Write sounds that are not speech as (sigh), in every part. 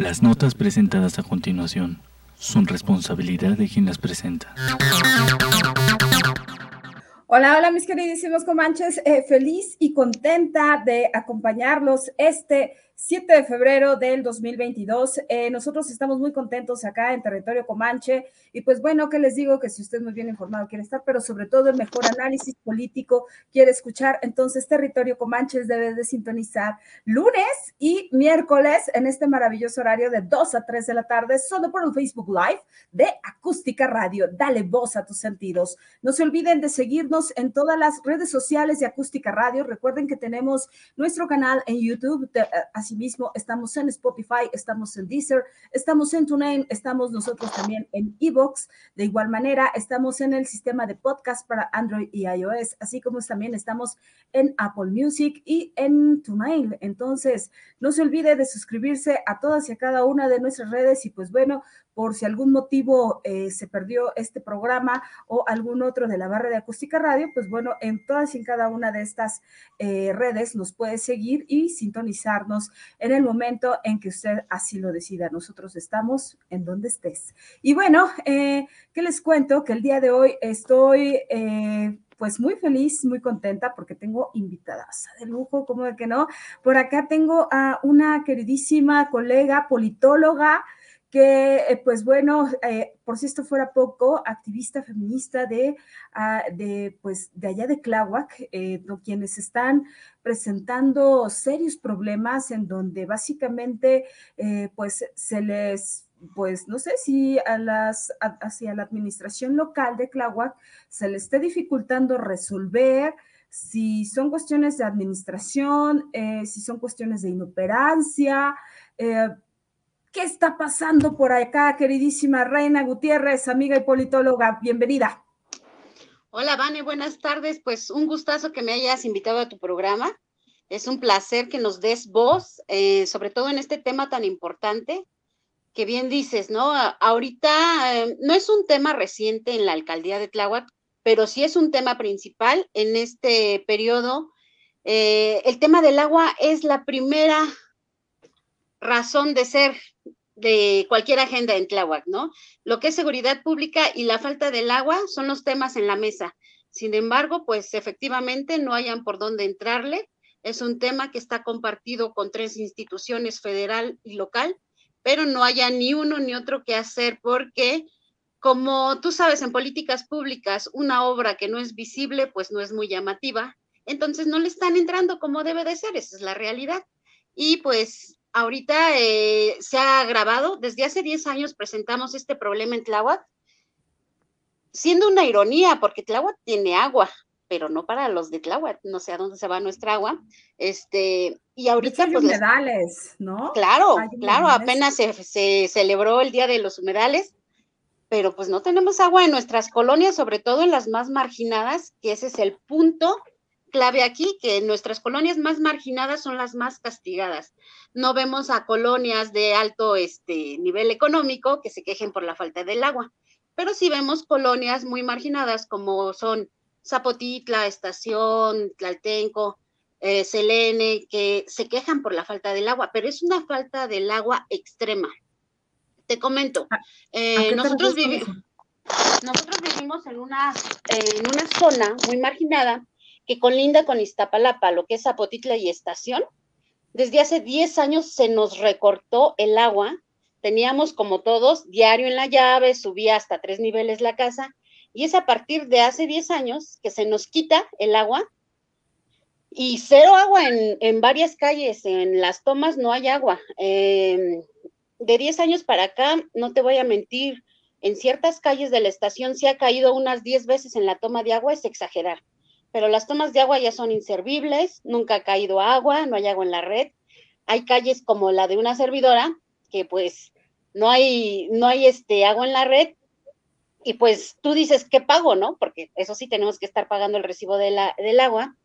Las notas presentadas a continuación son responsabilidad de quien las presenta. Hola, hola mis queridísimos comanches, eh, feliz y contenta de acompañarlos este 7 de febrero del 2022. Eh, nosotros estamos muy contentos acá en territorio Comanche y pues bueno, que les digo que si usted muy bien informado quiere estar, pero sobre todo el mejor análisis político quiere escuchar, entonces territorio Comanche debe de sintonizar lunes y miércoles en este maravilloso horario de 2 a 3 de la tarde, solo por el Facebook Live de Acústica Radio. Dale voz a tus sentidos. No se olviden de seguirnos en todas las redes sociales de Acústica Radio. Recuerden que tenemos nuestro canal en YouTube, de, así Asimismo, estamos en Spotify, estamos en Deezer, estamos en TuneIn, estamos nosotros también en Evox. De igual manera, estamos en el sistema de podcast para Android y iOS, así como también estamos en Apple Music y en TuneIn. Entonces, no se olvide de suscribirse a todas y a cada una de nuestras redes y pues bueno, por si algún motivo eh, se perdió este programa o algún otro de la barra de acústica radio, pues bueno, en todas y en cada una de estas eh, redes nos puede seguir y sintonizarnos en el momento en que usted así lo decida. Nosotros estamos en donde estés. Y bueno, eh, ¿qué les cuento? Que el día de hoy estoy pues muy feliz, muy contenta porque tengo invitadas de lujo, como de que no. Por acá tengo a una queridísima colega politóloga, que, eh, pues bueno, eh, por si esto fuera poco, activista feminista de, ah, de pues, de allá de Tláhuac, eh, quienes están presentando serios problemas en donde básicamente, pues, se les pues no sé si a las, hacia la administración local de Tláhuac se le esté dificultando resolver, si son cuestiones de administración, si son cuestiones de inoperancia, ¿Qué está pasando por acá, queridísima Reina Gutiérrez, amiga y politóloga? Bienvenida. Hola, Vane, buenas tardes. Pues un gustazo que me hayas invitado a tu programa. Es un placer que nos des voz, eh, sobre todo en este tema tan importante que bien dices, ¿no? Ahorita eh, no es un tema reciente en la alcaldía de Tláhuac, pero sí es un tema principal en este periodo. Eh, el tema del agua es la primera razón de ser de cualquier agenda en Tláhuac, ¿no? Lo que es seguridad pública y la falta del agua son los temas en la mesa. Sin embargo, pues efectivamente no hayan por dónde entrarle. Es un tema que está compartido con tres instituciones, federal y local, pero no haya ni uno ni otro que hacer porque, como tú sabes, en políticas públicas, una obra que no es visible, pues no es muy llamativa. Entonces no le están entrando como debe de ser, esa es la realidad. Y pues ahorita eh, se ha agravado. Desde hace 10 años presentamos este problema en Tláhuac, siendo una ironía, porque Tláhuac tiene agua, pero no para los de Tláhuac, no sé a dónde se va nuestra agua. Este, y ahorita pues humedales, ¿no? Claro, claro, apenas se, se, celebró el Día de los Humedales, pero pues no tenemos agua en nuestras colonias, sobre todo en las más marginadas, que ese es el punto clave aquí, que nuestras colonias más marginadas son las más castigadas. No vemos a colonias de alto este, nivel económico que se quejen por la falta del agua, pero sí vemos colonias muy marginadas como son Zapotitla, Estación, Tlaltenco, eh, Selene, que se quejan por la falta del agua, pero es una falta del agua extrema. Te comento, eh, nosotros, nosotros vivimos en una, en una zona muy marginada que colinda con Iztapalapa, lo que es Zapotitla y Estación. Desde hace 10 años se nos recortó el agua. Teníamos, como todos, diario en la llave, subía hasta tres niveles la casa. Y es a partir de hace 10 años que se nos quita el agua y cero agua en, varias calles. En las tomas no hay agua. Em, de 10 años para acá, no te voy a mentir, en ciertas calles de la estación se ha caído unas 10 veces en la toma de agua, es exagerar pero las tomas de agua ya son inservibles, nunca ha caído agua, no hay agua en la red. Hay calles como la de una servidora que pues no hay, no hay este agua en la red y pues tú dices, ¿qué pago, no? Porque eso sí tenemos que estar pagando el recibo de la, del agua.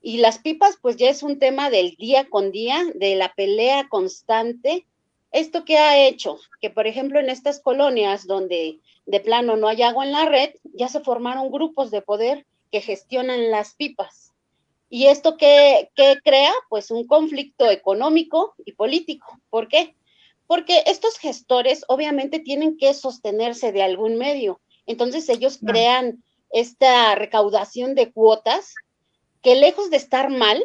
Y las pipas, pues ya es un tema del día con día, de la pelea constante. ¿Esto qué ha hecho? Que, por ejemplo, en estas colonias donde de plano no hay agua en la red, ya se formaron grupos de poder que gestionan las pipas. ¿Y esto qué, qué crea? Pues un conflicto económico y político. ¿Por qué? porque estos gestores obviamente tienen que sostenerse de algún medio. Entonces ellos crean esta recaudación de cuotas que lejos de estar mal,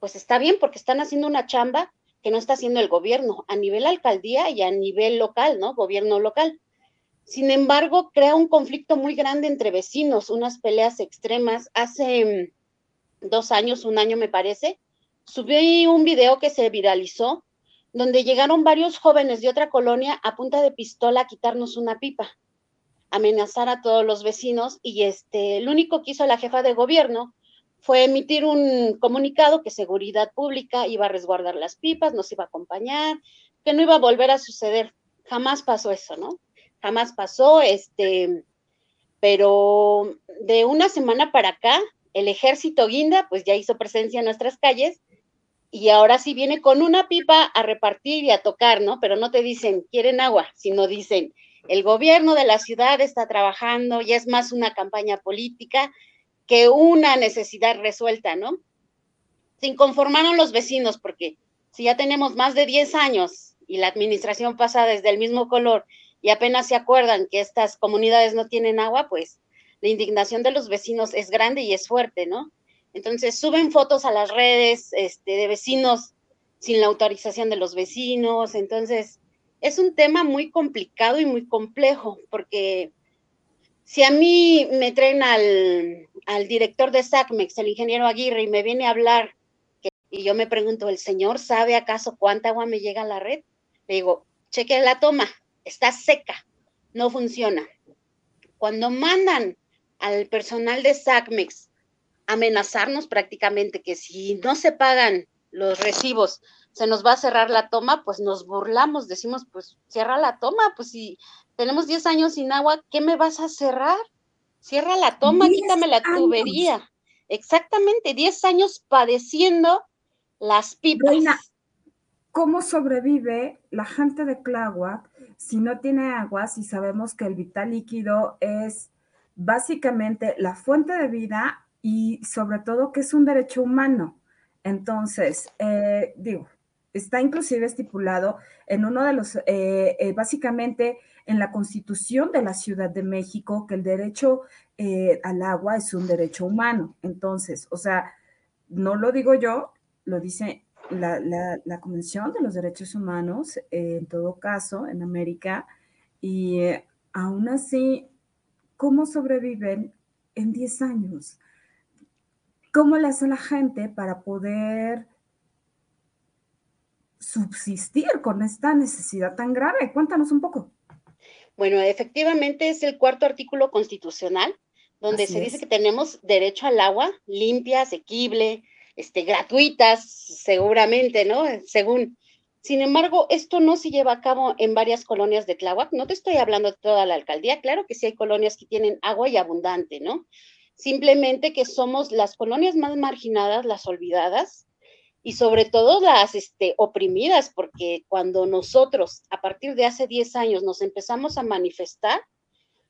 pues está bien porque están haciendo una chamba que no está haciendo el gobierno a nivel alcaldía y a nivel local, ¿no? Gobierno local. Sin embargo, crea un conflicto muy grande entre vecinos, unas peleas extremas. Hace mm, dos años, un año me parece, subí un video que se viralizó donde llegaron varios jóvenes de otra colonia a punta de pistola a quitarnos una pipa, amenazar a todos los vecinos y este, lo único que hizo la jefa de gobierno fue emitir un comunicado que seguridad pública iba a resguardar las pipas, nos iba a acompañar, que no iba a volver a suceder. Jamás pasó eso, ¿no? Jamás pasó, este, pero de una semana para acá, el ejército guinda, pues ya hizo presencia en nuestras calles y ahora sí viene con una pipa a repartir y a tocar, ¿no? Pero no te dicen, quieren agua, sino dicen, el gobierno de la ciudad está trabajando y es más una campaña política que una necesidad resuelta, ¿no? Se inconformaron los vecinos porque si ya tenemos más de 10 años y la administración pasa desde el mismo color y apenas se acuerdan que estas comunidades no tienen agua, pues la indignación de los vecinos es grande y es fuerte, ¿no? Entonces suben fotos a las redes este, de vecinos sin la autorización de los vecinos. Entonces es un tema muy complicado y muy complejo porque si a mí me traen al, director de SACMEX, el ingeniero Aguirre, y me viene a hablar, y yo me pregunto, ¿el señor sabe acaso cuánta agua me llega a la red? Le digo, cheque la toma, está seca, no funciona. Cuando mandan al personal de SACMEX amenazarnos prácticamente que si no se pagan los recibos, se nos va a cerrar la toma, pues nos burlamos, decimos, pues cierra la toma, pues si tenemos 10 años sin agua, ¿qué me vas a cerrar? Cierra la toma, quítame la tubería. Exactamente, 10 años padeciendo las pipas. ¿cómo sobrevive la gente de Tláhuac si no tiene agua, si sabemos que el vital líquido es básicamente la fuente de vida y sobre todo que es un derecho humano. Entonces, eh, digo, está inclusive estipulado en uno de los, eh, eh, básicamente en la constitución de la Ciudad de México, que el derecho al agua es un derecho humano. Entonces, o sea, no lo digo yo, lo dice la, la Convención de los Derechos Humanos, en todo caso, en América, y aún así, ¿cómo sobreviven en 10 años? ¿Cómo le hace la gente para poder subsistir con esta necesidad tan grave? Cuéntanos un poco. Bueno, efectivamente es el cuarto artículo constitucional donde se dice que tenemos derecho al agua limpia, asequible, este, gratuitas, seguramente, ¿no? Según. Sin embargo, esto no se lleva a cabo en varias colonias de Tláhuac. No te estoy hablando de toda la alcaldía. Claro que sí hay colonias que tienen agua y abundante, ¿no? simplemente que somos las colonias más marginadas, las olvidadas y sobre todo las este, oprimidas, porque cuando nosotros a partir de hace 10 años nos empezamos a manifestar,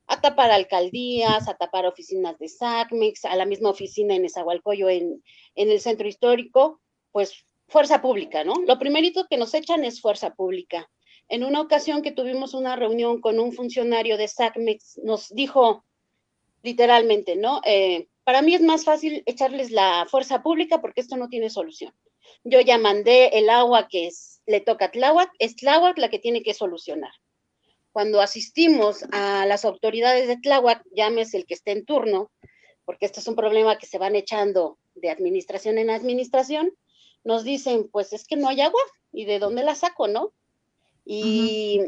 a tapar alcaldías, a tapar oficinas de SACMEX, a la misma oficina en Esahualcoyo, en, en el centro histórico, pues fuerza pública, ¿no? Lo primerito que nos echan es fuerza pública. En una ocasión que tuvimos una reunión con un funcionario de SACMEX, nos dijo, literalmente, ¿no? Eh, para mí es más fácil echarles la fuerza pública porque esto no tiene solución. Yo ya mandé el agua que es, le toca a Tláhuac, es Tláhuac la que tiene que solucionar. Cuando asistimos a las autoridades de Tláhuac, llámese el que esté en turno, porque esto es un problema que se van echando de administración en administración, nos dicen, pues es que no hay agua, ¿y de dónde la saco, no? Y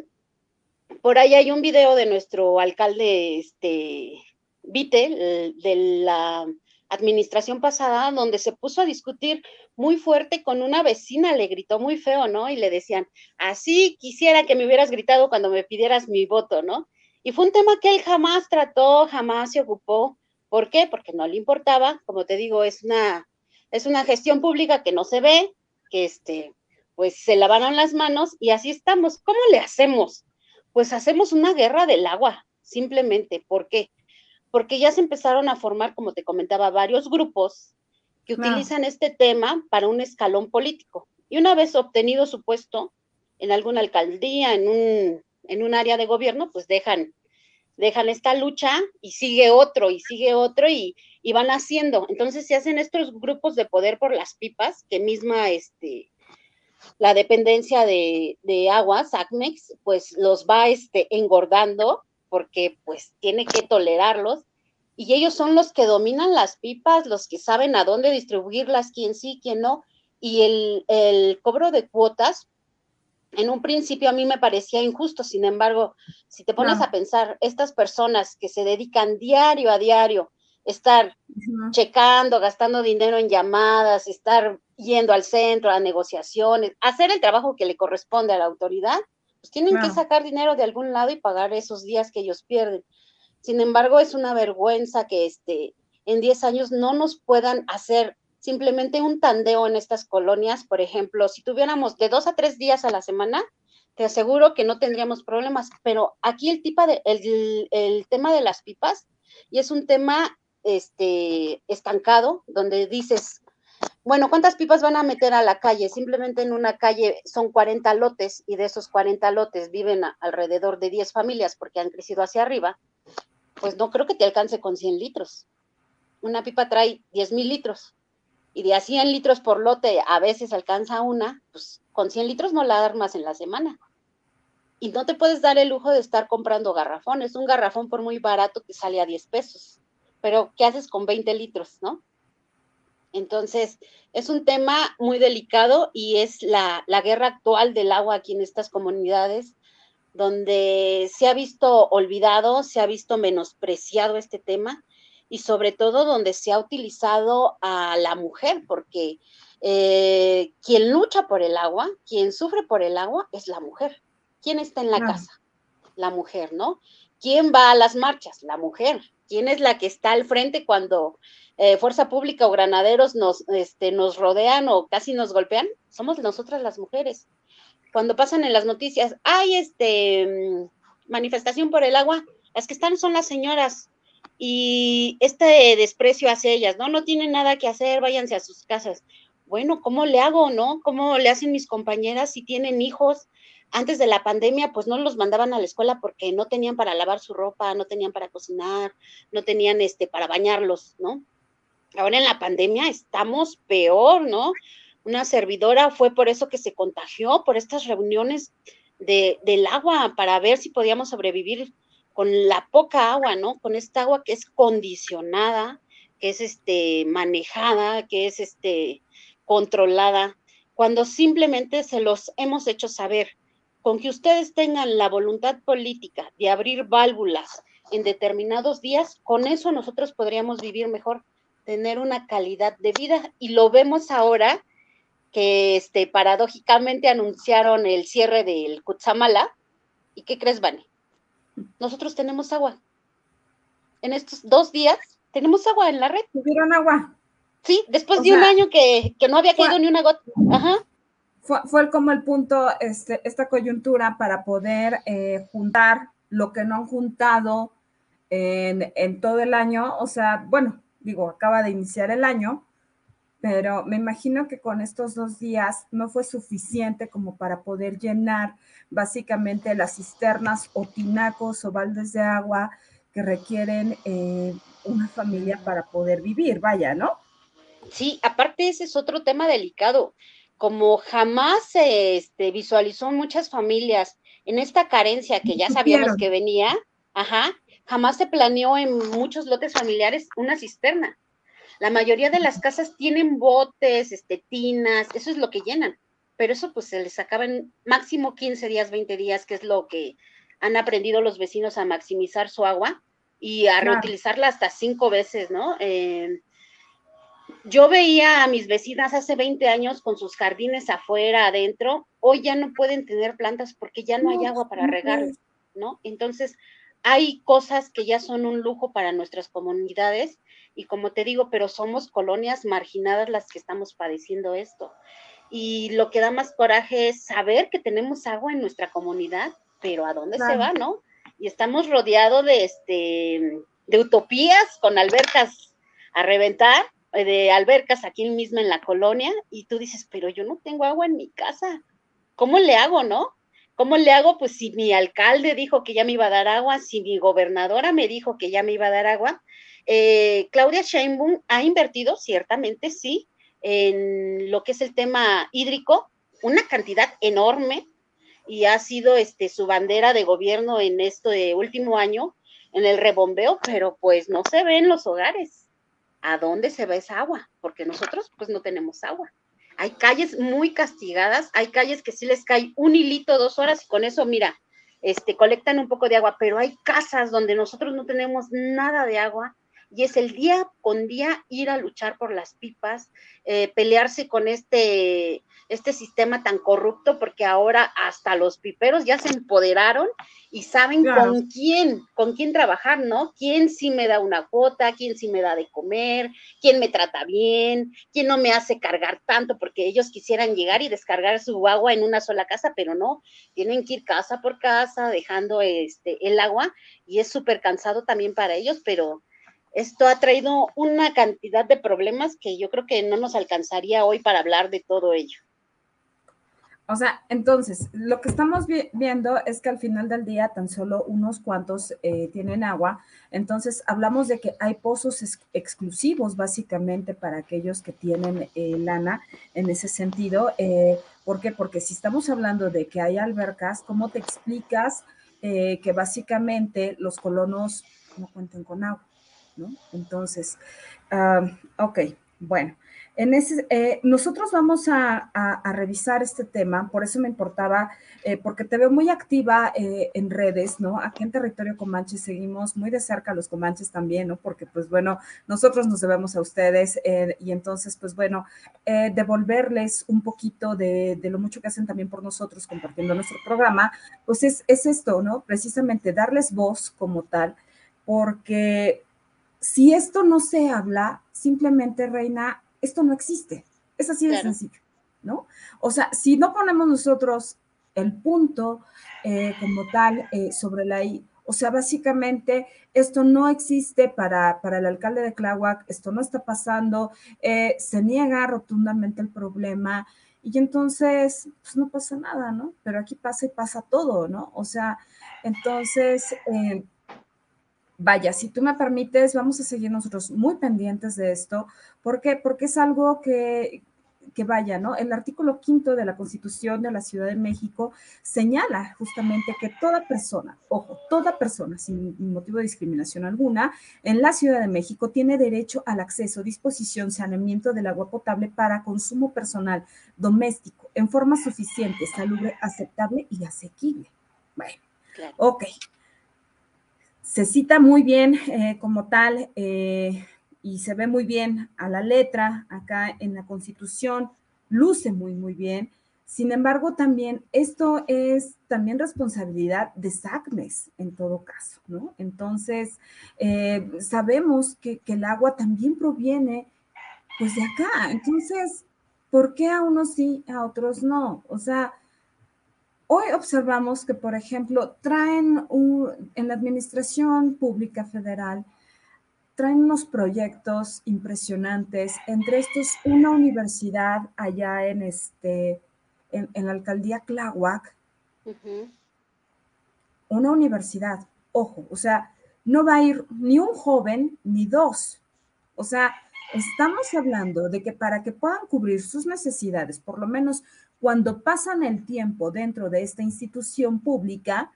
por ahí hay un video de nuestro alcalde, este, Vite, de la administración pasada, donde se puso a discutir muy fuerte con una vecina, le gritó muy feo, ¿no? Y le decían, así quisiera que me hubieras gritado cuando me pidieras mi voto, ¿no? Y fue un tema que él jamás trató, jamás se ocupó. ¿Por qué? Porque no le importaba, como te digo, es una, es una gestión pública que no se ve, que este, pues se lavaron las manos y así estamos. ¿Cómo le hacemos? Pues hacemos una guerra del agua, simplemente. ¿Por qué? Porque ya se empezaron a formar, como te comentaba, varios grupos que utilizan este tema para un escalón político. Y una vez obtenido su puesto en alguna alcaldía, en un, en un área de gobierno, pues dejan, dejan esta lucha y sigue otro y sigue otro y, y van haciendo. Entonces se hacen estos grupos de poder por las pipas, que misma este, la dependencia de, de aguas, ACMEX, pues los va este, engordando porque pues tiene que tolerarlos y ellos son los que dominan las pipas, los que saben a dónde distribuirlas, quién sí, quién no, y el, cobro de cuotas, en un principio a mí me parecía injusto, sin embargo, si te pones a pensar, estas personas que se dedican diario a diario, estar checando, gastando dinero en llamadas, estar yendo al centro a negociaciones, hacer el trabajo que le corresponde a la autoridad, pues tienen que sacar dinero de algún lado y pagar esos días que ellos pierden. Sin embargo, es una vergüenza que este, en 10 años no nos puedan hacer simplemente un tandeo en estas colonias. Por ejemplo, si tuviéramos de dos a tres días a la semana, te aseguro que no tendríamos problemas. Pero aquí el, de, el, tema de las pipas, y es un tema este, estancado, donde dices, bueno, ¿cuántas pipas van a meter a la calle? Simplemente en una calle son 40 lotes y de esos 40 lotes viven alrededor de 10 familias porque han crecido hacia arriba. Pues no creo que te alcance con 100 litros. Una pipa trae 10 mil litros y de a 100 litros por lote a veces alcanza una, pues con 100 litros no la armas en la semana. Y no te puedes dar el lujo de estar comprando garrafones. Un garrafón por muy barato te sale a 10 pesos. Pero ¿qué haces con 20 litros, no? Entonces, es un tema muy delicado y es la, guerra actual del agua aquí en estas comunidades, donde se ha visto olvidado, se ha visto menospreciado este tema y sobre todo donde se ha utilizado a la mujer, porque eh, quien lucha por el agua, quien sufre por el agua es la mujer. ¿Quién está en la casa? La mujer, ¿no? ¿Quién va a las marchas? La mujer. ¿Quién es la que está al frente cuando eh, fuerza pública o granaderos nos, este, nos rodean o casi nos golpean, somos nosotras las mujeres. Cuando pasan en las noticias, hay este mm, manifestación por el agua, las que están son las señoras y este desprecio hacia ellas, ¿no? No tienen nada que hacer, váyanse a sus casas. Bueno, ¿cómo le hago, no? ¿Cómo le hacen mis compañeras si tienen hijos? Antes de la pandemia, pues no los mandaban a la escuela porque no tenían para lavar su ropa, no tenían para cocinar, no tenían este para bañarlos, ¿no? Ahora en la pandemia estamos peor, ¿no? Una servidora fue por eso que se contagió, por estas reuniones de, del agua, para ver si podíamos sobrevivir con la poca agua, ¿no? Con esta agua que es condicionada, que es este, manejada, que es este, controlada, cuando simplemente se los hemos hecho saber. Con que ustedes tengan la voluntad política de abrir válvulas en determinados días, con eso nosotros podríamos vivir mejor tener una calidad de vida. Y lo vemos ahora que este, paradójicamente anunciaron el cierre del Cutzamala. ¿Y qué crees, Vane? Nosotros tenemos agua. En estos dos días tenemos agua en la red. ¿Tuvieron agua? Sí, después de un año que, no había caído ni una gota. Ajá. Fue, fue, como el punto, este, esta coyuntura para poder eh, juntar lo que no han juntado en, en todo el año. O sea, bueno, digo, acaba de iniciar el año, pero me imagino que con estos dos días no fue suficiente como para poder llenar básicamente las cisternas o tinacos o baldes de agua que requieren eh, una familia para poder vivir, vaya, ¿no? Sí, aparte ese es otro tema delicado. Como jamás se este, visualizó muchas familias en esta carencia que ya sabíamos que venía, ajá, jamás se planeó en muchos lotes familiares una cisterna. La mayoría de las casas tienen botes, este, tinas, eso es lo que llenan, pero eso pues se les acaba en máximo 15 días, 20 días, que es lo que han aprendido los vecinos a maximizar su agua y a reutilizarla hasta cinco veces, ¿no? yo veía a mis vecinas hace 20 años con sus jardines afuera, adentro, hoy ya no pueden tener plantas porque ya no, hay agua para regar, ¿no? Entonces, hay cosas que ya son un lujo para nuestras comunidades y como te digo, pero somos colonias marginadas las que estamos padeciendo esto. Y lo que da más coraje es saber que tenemos agua en nuestra comunidad, pero ¿a dónde se va, no? Y estamos rodeados de, este, de utopías con albercas a reventar, eh, de albercas aquí mismo en la colonia, y tú dices, pero yo no tengo agua en mi casa. ¿Cómo le hago, no? ¿Cómo le hago? Pues si mi alcalde dijo que ya me iba a dar agua, si mi gobernadora me dijo que ya me iba a dar agua, eh, Claudia Sheinbaum ha invertido, ciertamente sí, en lo que es el tema hídrico, una cantidad enorme y ha sido este, su bandera de gobierno en este último año, en el rebombeo, pero pues no se ve en los hogares. ¿A dónde se va esa agua? Porque nosotros pues no tenemos agua. Hay calles muy castigadas, hay calles que sí les cae un hilito, dos horas, y con eso, mira, este, colectan un poco de agua, pero hay casas donde nosotros no tenemos nada de agua y es el día con día ir a luchar por las pipas, eh, pelearse con este, este sistema tan corrupto, porque ahora hasta los piperos ya se empoderaron y saben con quién, con quién trabajar, ¿no? ¿Quién sí me da una cuota? ¿Quién sí me da de comer? ¿Quién me trata bien? ¿Quién no me hace cargar tanto? Porque ellos quisieran llegar y descargar su agua en una sola casa, pero no, tienen que ir casa por casa dejando este, el agua y es súper cansado también para ellos, pero esto ha traído una cantidad de problemas que yo creo que no nos alcanzaría hoy para hablar de todo ello. O sea, entonces, lo que estamos viendo es que al final del día tan solo unos cuantos eh, tienen agua. Entonces, hablamos de que hay pozos exclusivos básicamente para aquellos que tienen eh, lana en ese sentido. Eh, ¿Por qué? Porque si estamos hablando de que hay albercas, ¿cómo te explicas que básicamente los colonos no cuenten con agua? Entonces, ok, bueno. En ese, eh, nosotros vamos a, revisar este tema, por eso me importaba, eh, porque te veo muy activa eh, en redes, ¿no? Aquí en Territorio Comanche seguimos muy de cerca a los Comanches también, ¿no? Porque, pues bueno, nosotros nos debemos a ustedes y entonces, pues bueno, devolverles un poquito de, lo mucho que hacen también por nosotros compartiendo nuestro programa, pues es, es esto, ¿no? Precisamente darles voz como tal, porque si esto no se habla, simplemente, Reina, esto no existe. Es así de sencillo, ¿no? O sea, si no ponemos nosotros el punto eh, como tal eh, sobre la I, o sea, básicamente esto no existe para, para el alcalde de Tláhuac, esto no está pasando, eh, se niega rotundamente el problema y entonces, pues no pasa nada, ¿no? Pero aquí pasa y pasa todo, ¿no? O sea, entonces vaya, si tú me permites, vamos a seguir nosotros muy pendientes de esto. ¿Por qué? Porque es algo que, que vaya, ¿no? El artículo quinto de la Constitución de la Ciudad de México señala justamente que toda persona, ojo, toda persona sin motivo de discriminación alguna, en la Ciudad de México tiene derecho al acceso, disposición, saneamiento del agua potable para consumo personal, doméstico, en forma suficiente, salubre, aceptable y asequible. Bueno, ok se cita muy bien eh, como tal eh, y se ve muy bien a la letra acá en la Constitución, luce muy, muy bien. Sin embargo, también esto es también responsabilidad de SACMES en todo caso, ¿no? Entonces, eh, sabemos que, que, el agua también proviene pues de acá. Entonces, ¿por qué a unos sí, a otros no? O sea, Hoy observamos que, por ejemplo, traen en la Administración Pública Federal, traen unos proyectos impresionantes, entre estos una universidad allá en, este, en, la alcaldía Tláhuac, una universidad, ojo, o sea, no va a ir ni un joven ni dos. O sea, estamos hablando de que para que puedan cubrir sus necesidades, por lo menos cuando pasan el tiempo dentro de esta institución pública,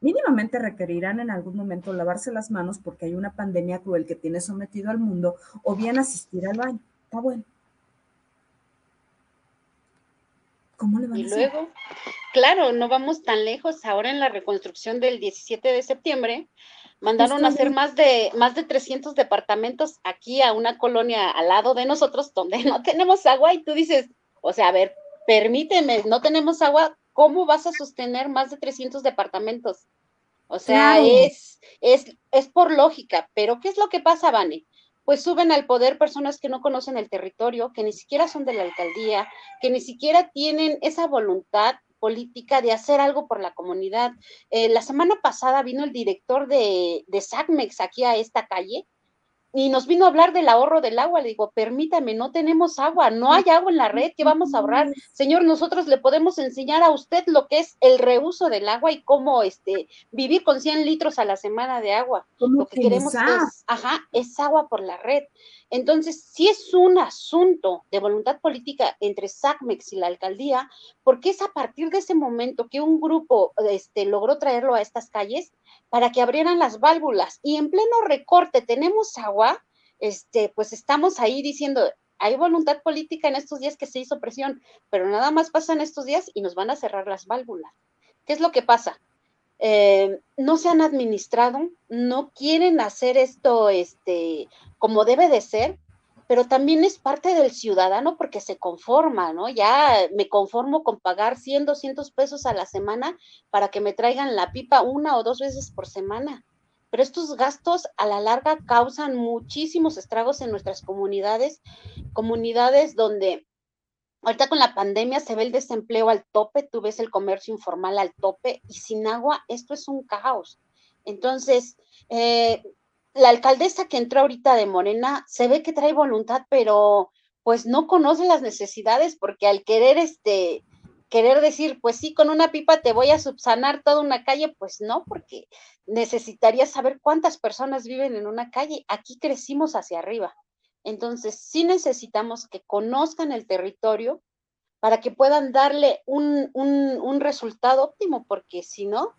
mínimamente requerirán en algún momento lavarse las manos porque hay una pandemia cruel que tiene sometido al mundo o bien asistir al baño. Está bueno. ¿Cómo le van y luego, claro, no vamos tan lejos. Ahora en la reconstrucción del 17 de septiembre, Mandaron a hacer más de, más de 300 departamentos aquí a una colonia al lado de nosotros donde (laughs) no tenemos agua y tú dices, o sea, a ver, permíteme, no tenemos agua, ¿cómo vas a sostener más de 300 departamentos? O sea, es, es, es por lógica, pero ¿qué es lo que pasa, Vane? Pues suben al poder personas que no conocen el territorio, que ni siquiera son de la alcaldía, que ni siquiera tienen esa voluntad política de hacer algo por la comunidad. Eh, la semana pasada vino el director de, de SACMEX aquí a esta calle y nos vino a hablar del ahorro del agua. Le digo, permítame, no tenemos agua, no hay agua en la red, ¿qué vamos a ahorrar? Señor, nosotros le podemos enseñar a usted lo que es el reuso del agua y cómo este, vivir con 100 litros a la semana de agua. Lo que queremos es, ajá, es agua por la red. Entonces, si es un asunto de voluntad política entre SACMEX y la alcaldía, porque es a partir de ese momento que un grupo este, logró traerlo a estas calles para que abrieran las válvulas y en pleno recorte tenemos agua, este, pues estamos ahí diciendo, hay voluntad política en estos días que se hizo presión, pero nada más pasan estos días y nos van a cerrar las válvulas. ¿Qué es lo que pasa? Eh, no se han administrado, no quieren hacer esto este, como debe de ser, pero también es parte del ciudadano porque se conforma, ¿no? Ya me conformo con pagar 100, 200 pesos a la semana para que me traigan la pipa una o dos veces por semana. Pero estos gastos a la larga causan muchísimos estragos en nuestras comunidades, comunidades donde ahorita con la pandemia se ve el desempleo al tope, tú ves el comercio informal al tope y sin agua esto es un caos. Entonces, eh, la alcaldesa que entró ahorita de Morena se ve que trae voluntad, pero pues no conoce las necesidades porque al querer este querer decir, pues sí, con una pipa te voy a subsanar toda una calle, pues no, porque necesitaría saber cuántas personas viven en una calle. Aquí crecimos hacia arriba. Entonces, sí necesitamos que conozcan el territorio para que puedan darle un, un, un resultado óptimo, porque si no,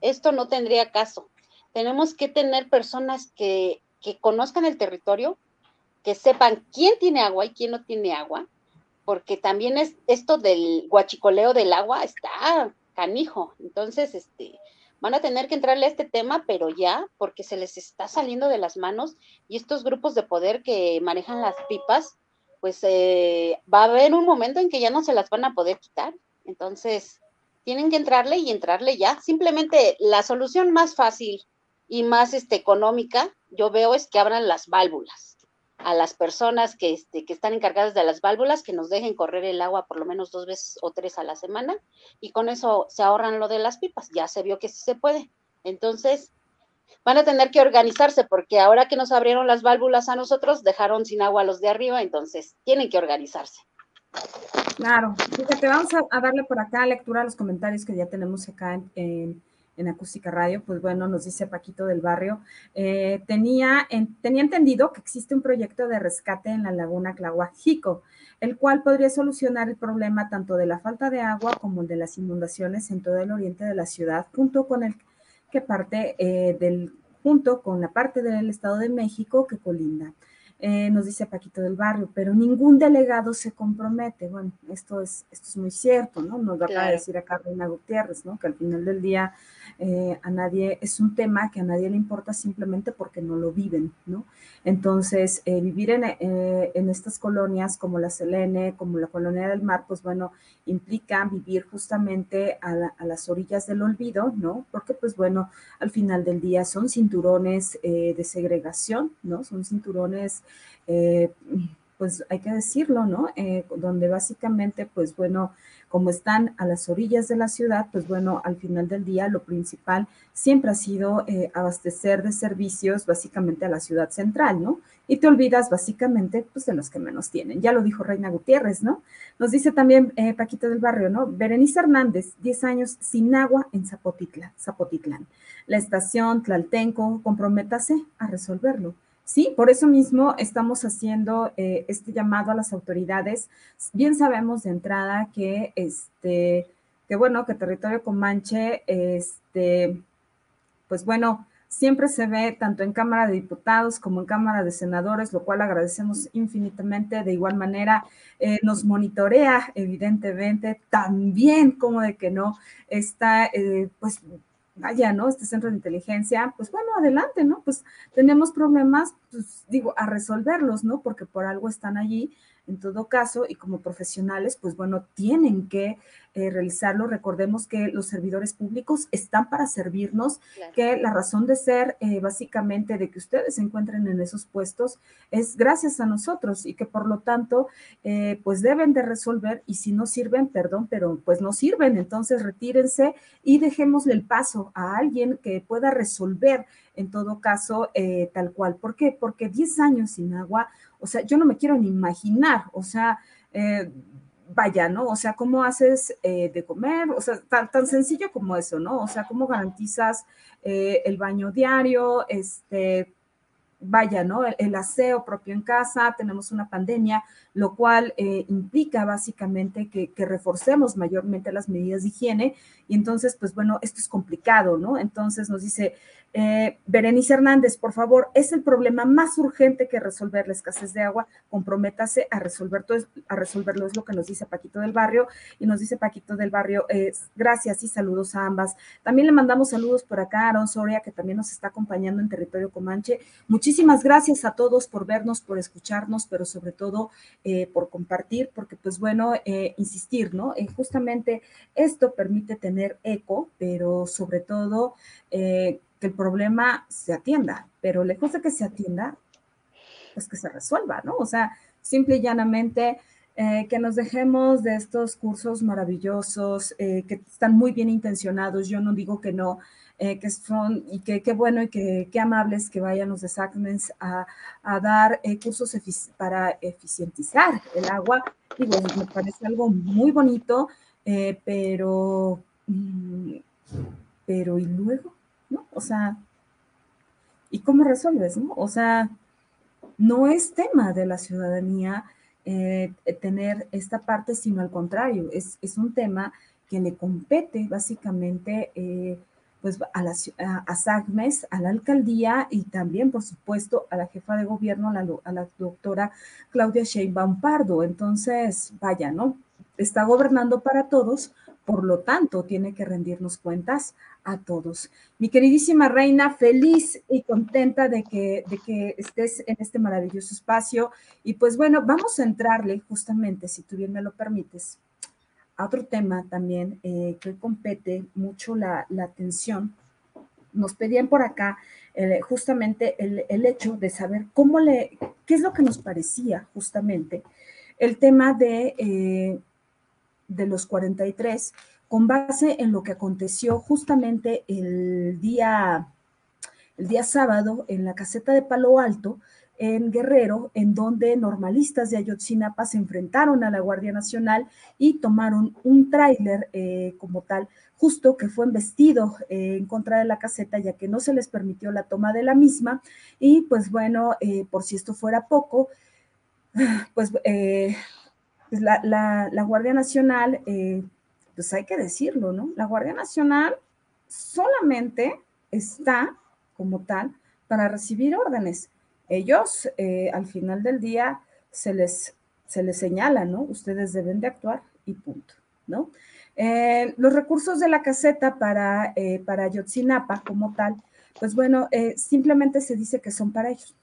esto no tendría caso tenemos que tener personas que, conozcan el territorio, que sepan quién tiene agua y quién no tiene agua, porque también es esto del guachicoleo del agua está canijo. Entonces, este, van a tener que entrarle a este tema, pero ya, porque se les está saliendo de las manos y estos grupos de poder que manejan las pipas, pues eh, va a haber un momento en que ya no se las van a poder quitar. Entonces, tienen que entrarle y entrarle ya. Simplemente la solución más fácil y más este, económica, yo veo es que abran las válvulas a las personas que, este, que están encargadas de las válvulas, que nos dejen correr el agua por lo menos dos veces o tres a la semana, y con eso se ahorran lo de las pipas. Ya se vio que sí se puede. Entonces, van a tener que organizarse, porque ahora que nos abrieron las válvulas a nosotros, dejaron sin agua a los de arriba, entonces tienen que organizarse. Claro, fíjate, vamos a, darle por acá lectura a los comentarios que ya tenemos acá en en Acústica Radio, pues bueno, nos dice Paquito del Barrio, eh, tenía, tenía entendido que existe un proyecto de rescate en la laguna Clahuajico, el cual podría solucionar el problema tanto de la falta de agua como el de las inundaciones en todo el oriente de la ciudad, junto con el que parte eh, del, junto con la parte del Estado de México que colinda. Eh, nos dice Paquito del Barrio, pero ningún delegado se compromete. Bueno, esto es, esto es muy cierto, ¿no? Nos va a decir acá Reina Gutiérrez, ¿no? Que al final del día eh, a nadie, es un tema que a nadie le importa simplemente porque no lo viven, ¿no? Entonces, eh, vivir en, en, estas colonias como la Selene, como la Colonia del Mar, pues bueno, implica vivir justamente a, a las orillas del olvido, ¿no? Porque pues bueno, al final del día son cinturones de segregación, ¿no? Son cinturones eh, pues hay que decirlo, ¿no? Eh, donde básicamente, pues bueno, como están a las orillas de la ciudad, pues bueno, al final del día lo principal siempre ha sido eh, abastecer de servicios básicamente a la ciudad central, ¿no? Y te olvidas básicamente pues de los que menos tienen. Ya lo dijo Reina Gutiérrez, ¿no? Nos dice también Paquito del Barrio, ¿no? Berenice Hernández, 10 años sin agua en Zapotitlán. Zapotitlán. La estación Tlaltenco, comprométase a resolverlo Sí, por eso mismo estamos haciendo eh, este llamado a las autoridades. Bien sabemos de entrada que, este, que bueno, que territorio Comanche, este, pues bueno, siempre se ve tanto en Cámara de Diputados como en Cámara de Senadores, lo cual agradecemos infinitamente. De igual manera, eh, nos monitorea, evidentemente, también como de que no está, eh, pues vaya, ¿no? Este centro de inteligencia, pues bueno, adelante, ¿no? Pues tenemos problemas, pues digo, a resolverlos, ¿no? Porque por algo están allí en todo caso, y como profesionales, pues bueno, tienen que eh, realizarlo. Recordemos que los servidores públicos están para servirnos, que la razón de ser eh, básicamente de que ustedes se encuentren en esos puestos es gracias a nosotros y que por lo tanto, eh, pues deben de resolver y si no sirven, perdón, pero pues no sirven, entonces retírense y dejémosle el paso a alguien que pueda resolver en todo caso tal cual. ¿Por qué? Porque 10 años sin agua o sea, yo no me quiero ni imaginar, o sea, eh, vaya, ¿no? O sea, ¿cómo haces eh, de comer? O sea, tan, tan, sencillo como eso, ¿no? O sea, ¿cómo garantizas eh, el baño diario? Este, vaya, ¿no? El, aseo propio en casa, tenemos una pandemia, lo cual implica básicamente que, que, reforcemos mayormente las medidas de higiene y entonces, pues bueno, esto es complicado, ¿no? Entonces nos dice, eh, Berenice Hernández, por favor, es el problema más urgente que resolver la escasez de agua. Comprométase a, resolver todo, a resolverlo, es lo que nos dice Paquito del Barrio. Y nos dice Paquito del Barrio, eh, gracias y saludos a ambas. También le mandamos saludos por acá a Aaron Soria, que también nos está acompañando en territorio Comanche. Muchísimas gracias a todos por vernos, por escucharnos, pero sobre todo eh, por compartir, porque pues bueno, insistir, ¿no? justamente esto permite tener eco, pero sobre todo que el problema se atienda, pero lejos de que se atienda, pues que se resuelva, ¿no? O sea, simple y llanamente eh, que nos dejemos de estos cursos maravillosos, eh, que están muy bien intencionados, yo no digo que no, eh, que son, y que qué bueno y que qué amables que vayan los de SACMENS a, a dar cursos para eficientizar el agua. Digo, me parece algo muy bonito, pero, mm, pero ¿y luego? ¿No? O sea, ¿y cómo resuelves, no? O sea, no es tema de la ciudadanía eh, tener esta parte, sino al contrario, es, un tema que le compete básicamente eh, pues a, la, a, SAGMES, a la alcaldía y también, por supuesto, a la jefa de gobierno, a la doctora Claudia Sheinbaum Pardo. Entonces, vaya, ¿no? Está gobernando para todos, por lo tanto, tiene que rendirnos cuentas a todos. Mi queridísima reina, feliz y contenta de que, de que estés en este maravilloso espacio. Y pues bueno, vamos a entrarle justamente, si tú bien me lo permites, a otro tema también eh, que compete mucho la, atención. Nos pedían por acá eh, justamente el, hecho de saber cómo le, qué es lo que nos parecía justamente el tema de... Eh, de los 43 con base en lo que aconteció justamente el día, el día sábado en la caseta de Palo Alto, en Guerrero, en donde normalistas de Ayotzinapa se enfrentaron a la Guardia Nacional y tomaron un tráiler eh, como tal, justo que fue embestido eh, en contra de la caseta, ya que no se les permitió la toma de la misma. Y pues bueno, eh, por si esto fuera poco, (sighs) pues pues la, la, Guardia Nacional, eh, pues hay que decirlo, ¿no? La Guardia Nacional solamente está como tal para recibir órdenes. Ellos eh, al final del día se les, se les señala, ¿no? Ustedes deben de actuar y punto, ¿no? Eh, los recursos de la caseta para, para Yotzinapa como tal, pues bueno, simplemente se dice que son para ellos.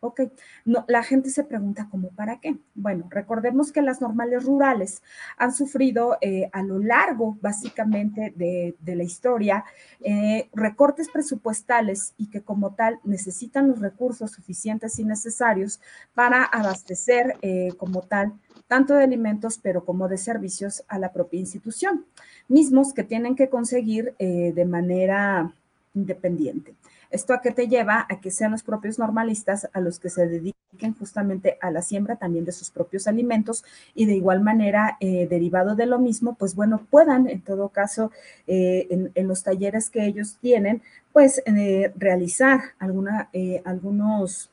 Ok, no, la gente se pregunta cómo para qué. Bueno, recordemos que las normales rurales han sufrido eh, a lo largo básicamente de, la historia eh, recortes presupuestales y que como tal necesitan los recursos suficientes y necesarios para abastecer eh, como tal tanto de alimentos pero como de servicios a la propia institución, mismos que tienen que conseguir de manera independiente. ¿Esto a qué te lleva? A que sean los propios normalistas a los que se dediquen justamente a la siembra también de sus propios alimentos y de igual manera, eh, derivado de lo mismo, pues bueno, puedan en todo caso eh, en, los talleres que ellos tienen, pues eh, realizar alguna, algunos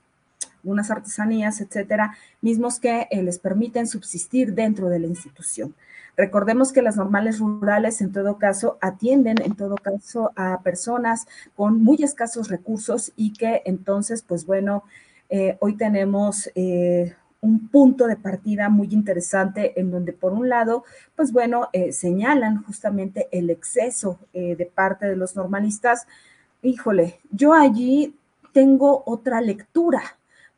algunas artesanías, etcétera, mismos que les permiten subsistir dentro de la institución. Recordemos que las normales rurales en todo caso atienden en todo caso a personas con muy escasos recursos y que entonces, pues bueno, eh, hoy tenemos eh, un punto de partida muy interesante en donde por un lado, pues bueno, eh, señalan justamente el exceso eh, de parte de los normalistas. Híjole, yo allí tengo otra lectura.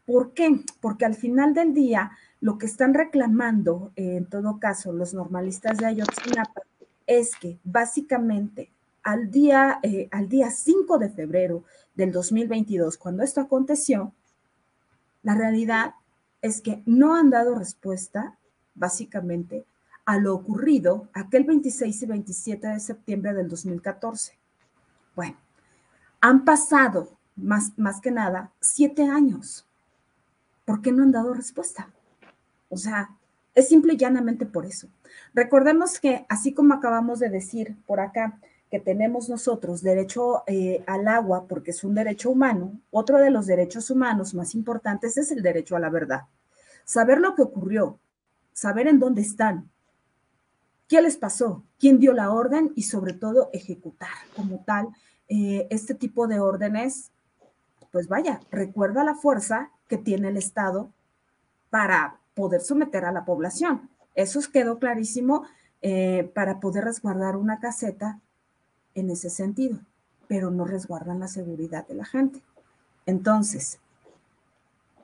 ¿Por qué? Porque al final del día, lo que están reclamando, en todo caso, los normalistas de Ayotzinapa, es que básicamente al día, eh, al día 5 de febrero del 2022, cuando esto aconteció, la realidad es que no han dado respuesta, básicamente, a lo ocurrido aquel 26 y 27 de septiembre del 2014. Bueno, han pasado más, más que nada siete años. ¿Por qué no han dado respuesta? O sea, es simple y llanamente por eso. Recordemos que, así como acabamos de decir por acá, que tenemos nosotros derecho eh, al agua porque es un derecho humano, otro de los derechos humanos más importantes es el derecho a la verdad. Saber lo que ocurrió, saber en dónde están, qué les pasó, quién dio la orden y sobre todo ejecutar como tal eh, este tipo de órdenes, pues vaya, recuerda la fuerza que tiene el Estado para poder someter a la población. Eso quedó clarísimo eh, para poder resguardar una caseta en ese sentido, pero no resguardan la seguridad de la gente. Entonces,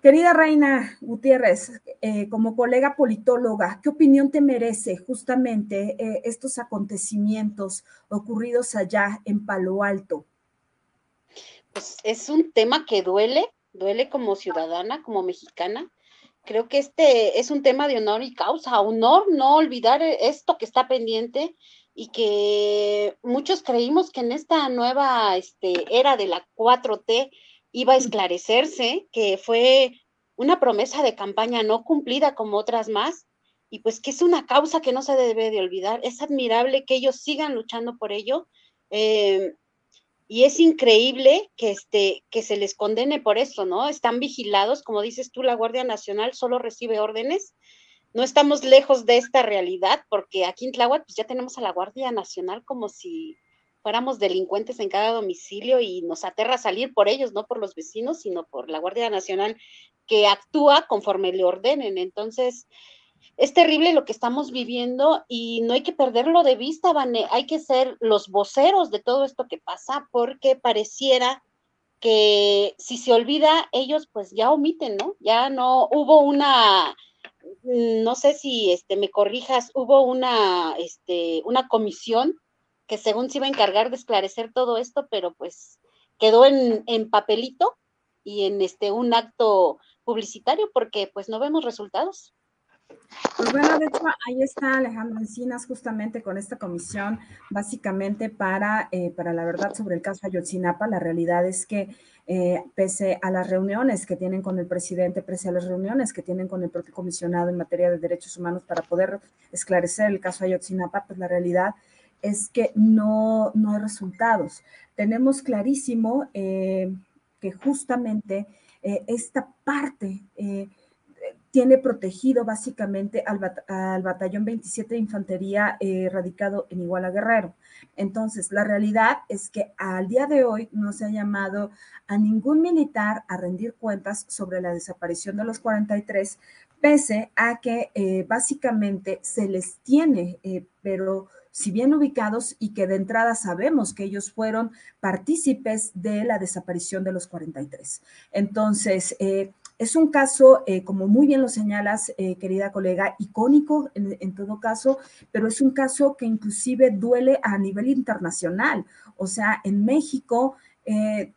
querida Reina Gutiérrez, eh, como colega politóloga, ¿qué opinión te merece justamente eh, estos acontecimientos ocurridos allá en Palo Alto? Pues es un tema que duele, duele como ciudadana, como mexicana. Creo que este es un tema de honor y causa. Honor, no olvidar esto que está pendiente y que muchos creímos que en esta nueva este, era de la 4T iba a esclarecerse, que fue una promesa de campaña no cumplida como otras más, y pues que es una causa que no se debe de olvidar. Es admirable que ellos sigan luchando por ello. Eh, y es increíble que, este, que se les condene por eso, ¿no? Están vigilados, como dices tú, la Guardia Nacional solo recibe órdenes no estamos lejos de esta realidad, porque aquí en Tláhuac pues ya tenemos a la Guardia Nacional como si fuéramos delincuentes en cada domicilio y nos aterra salir por ellos, no por los vecinos, sino por la Guardia Nacional que actúa conforme le ordenen. Entonces, es terrible lo que estamos viviendo y no hay que perderlo de vista, Vane. Hay que ser los voceros de todo esto que pasa porque pareciera que si se olvida, ellos pues ya omiten, ¿no? Ya no hubo una no sé si este, me corrijas, hubo una, este, una comisión que según se iba a encargar de esclarecer todo esto, pero pues quedó en, en papelito y en este un acto publicitario porque pues no vemos resultados. Pues bueno, de hecho, ahí está Alejandro Encinas justamente con esta comisión, básicamente para, eh, para la verdad sobre el caso Ayotzinapa. La realidad es que eh, pese a las reuniones que tienen con el presidente, pese a las reuniones que tienen con el propio comisionado en materia de derechos humanos para poder esclarecer el caso Ayotzinapa, pues la realidad es que no, no hay resultados. Tenemos clarísimo eh, que justamente esta parte tiene protegido básicamente al, batallón 27 de infantería eh, radicado en Iguala Guerrero. Entonces, la realidad es que al día de hoy no se ha llamado a ningún militar a rendir cuentas sobre la desaparición de los 43, pese a que eh, básicamente se les tiene, eh, pero si bien ubicados y que de entrada sabemos que ellos fueron partícipes de la desaparición de los 43. Entonces, es un caso, eh, como muy bien lo señalas, eh, querida colega, icónico en, todo caso, pero es un caso que inclusive duele a nivel internacional. O sea, en México eh,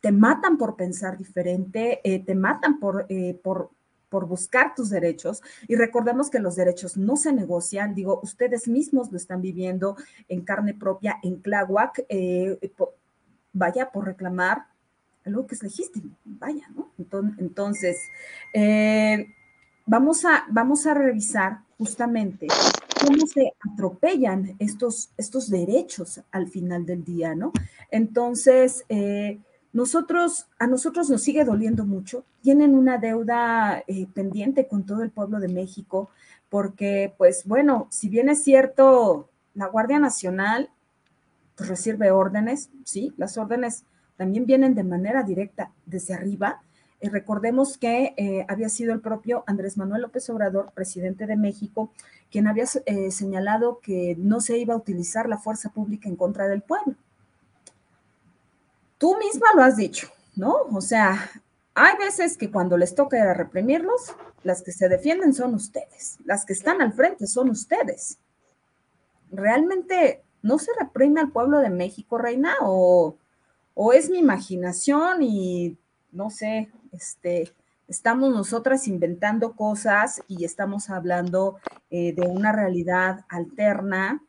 te matan por pensar diferente, te matan por, por, buscar tus derechos. Y recordemos que los derechos no se negocian, digo, ustedes mismos lo están viviendo en carne propia en Tláhuac, vaya por reclamar algo que es legítimo, vaya, ¿no? Entonces, eh, vamos, a, vamos a revisar justamente cómo se atropellan estos, estos derechos al final del día, ¿no? Entonces, eh, nosotros, a nosotros nos sigue doliendo mucho, tienen una deuda eh, pendiente con todo el pueblo de México, porque, pues bueno, si bien es cierto, la Guardia Nacional pues, recibe órdenes, sí, las órdenes también vienen de manera directa desde arriba, Eh, recordemos que eh, había sido el propio Andrés Manuel López Obrador, presidente de México, quien había eh, señalado que no se iba a utilizar la fuerza pública en contra del pueblo. Tú misma lo has dicho, ¿no? O sea, hay veces que cuando les toca reprimirlos, las que se defienden son ustedes, las que están al frente son ustedes. ¿Realmente no se reprime al pueblo de México, Reina? ¿O, o es mi imaginación y no sé, este, estamos nosotras inventando cosas y estamos hablando eh, de una realidad alterna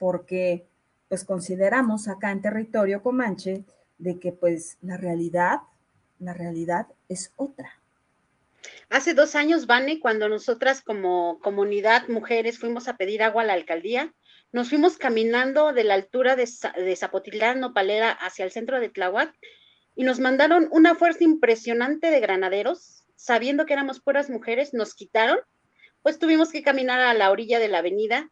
porque pues consideramos acá en territorio comanche de que pues la realidad, la realidad es otra. Hace dos años, Vane, cuando nosotras como comunidad mujeres fuimos a pedir agua a la alcaldía, nos fuimos caminando de la altura de, de Zapotitlán, Nopalera, hacia el centro de Tláhuac y nos mandaron una fuerza impresionante de granaderos, sabiendo que éramos puras mujeres, nos quitaron, pues tuvimos que caminar a la orilla de la avenida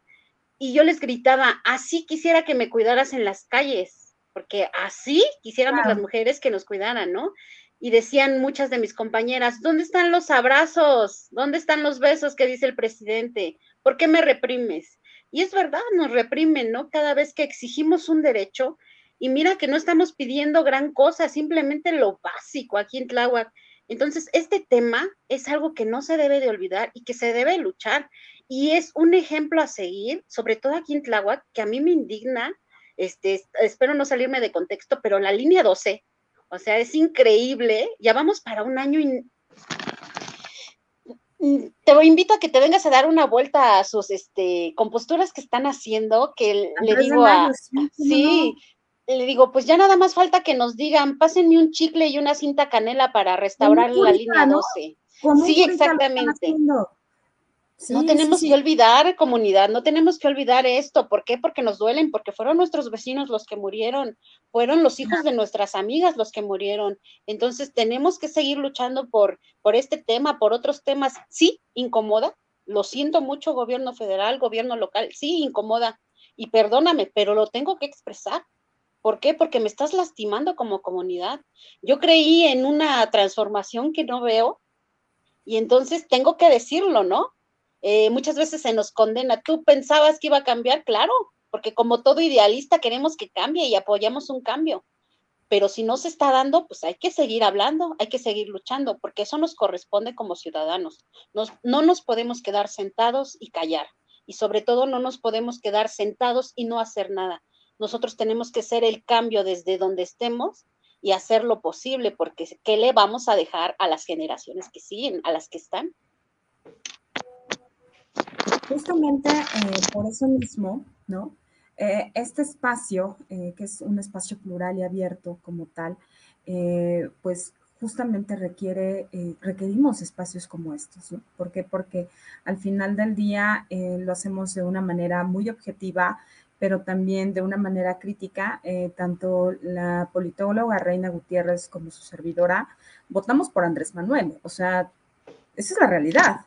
y yo les gritaba, así quisiera que me cuidaras en las calles, porque así quisiéramos las mujeres que nos cuidaran, ¿no? Y decían muchas de mis compañeras, ¿dónde están los abrazos? ¿Dónde están los besos que dice el presidente? ¿Por qué me reprimes? Y es verdad, nos reprimen, ¿no? Cada vez que exigimos un derecho, y mira que no estamos pidiendo gran cosa, simplemente lo básico aquí en Tláhuac. Entonces, este tema es algo que no se debe de olvidar y que se debe luchar. Y es un ejemplo a seguir, sobre todo aquí en Tláhuac, que a mí me indigna, este, espero no salirme de contexto, pero la línea 12, o sea, es increíble, ya vamos para un año y te invito a que te vengas a dar una vuelta a sus este, composturas que están haciendo, que le digo a... sí, le digo, pues ya nada más falta que nos digan, pásenme un chicle y una cinta canela para restaurar la línea 12. Sí, exactamente. No tenemos que olvidar, comunidad, no tenemos que olvidar esto. ¿Por qué? Porque nos duelen, porque fueron nuestros vecinos los que murieron, fueron los hijos de nuestras amigas los que murieron. Entonces tenemos que seguir luchando por, por este tema, por otros temas. Sí, incomoda, lo siento mucho, gobierno federal, gobierno local, sí, incomoda. Y perdóname, pero lo tengo que expresar ¿Por qué? Porque me estás lastimando como comunidad. Yo creí en una transformación que no veo y entonces tengo que decirlo, ¿no? Eh, muchas veces se nos condena. ¿Tú pensabas que iba a cambiar? Claro, porque como todo idealista queremos que cambie y apoyamos un cambio. Pero si no se está dando, pues hay que seguir hablando, hay que seguir luchando, porque eso nos corresponde como ciudadanos. no nos podemos quedar sentados y callar. Y sobre todo no nos podemos quedar sentados y no hacer nada nosotros tenemos que ser el cambio desde donde estemos y hacer lo posible, porque ¿qué le vamos a dejar a las generaciones que siguen, a las que están? Justamente eh, por eso mismo, ¿no? Eh, este espacio, eh, que es un espacio plural y abierto como tal, pues justamente requiere, requerimos espacios como estos, ¿no? ¿Por qué? Porque al final del día lo hacemos de una manera muy objetiva, pero también de una manera crítica, tanto la politóloga Reina Gutiérrez como su servidora, votamos por Andrés Manuel. O sea, esa es la realidad.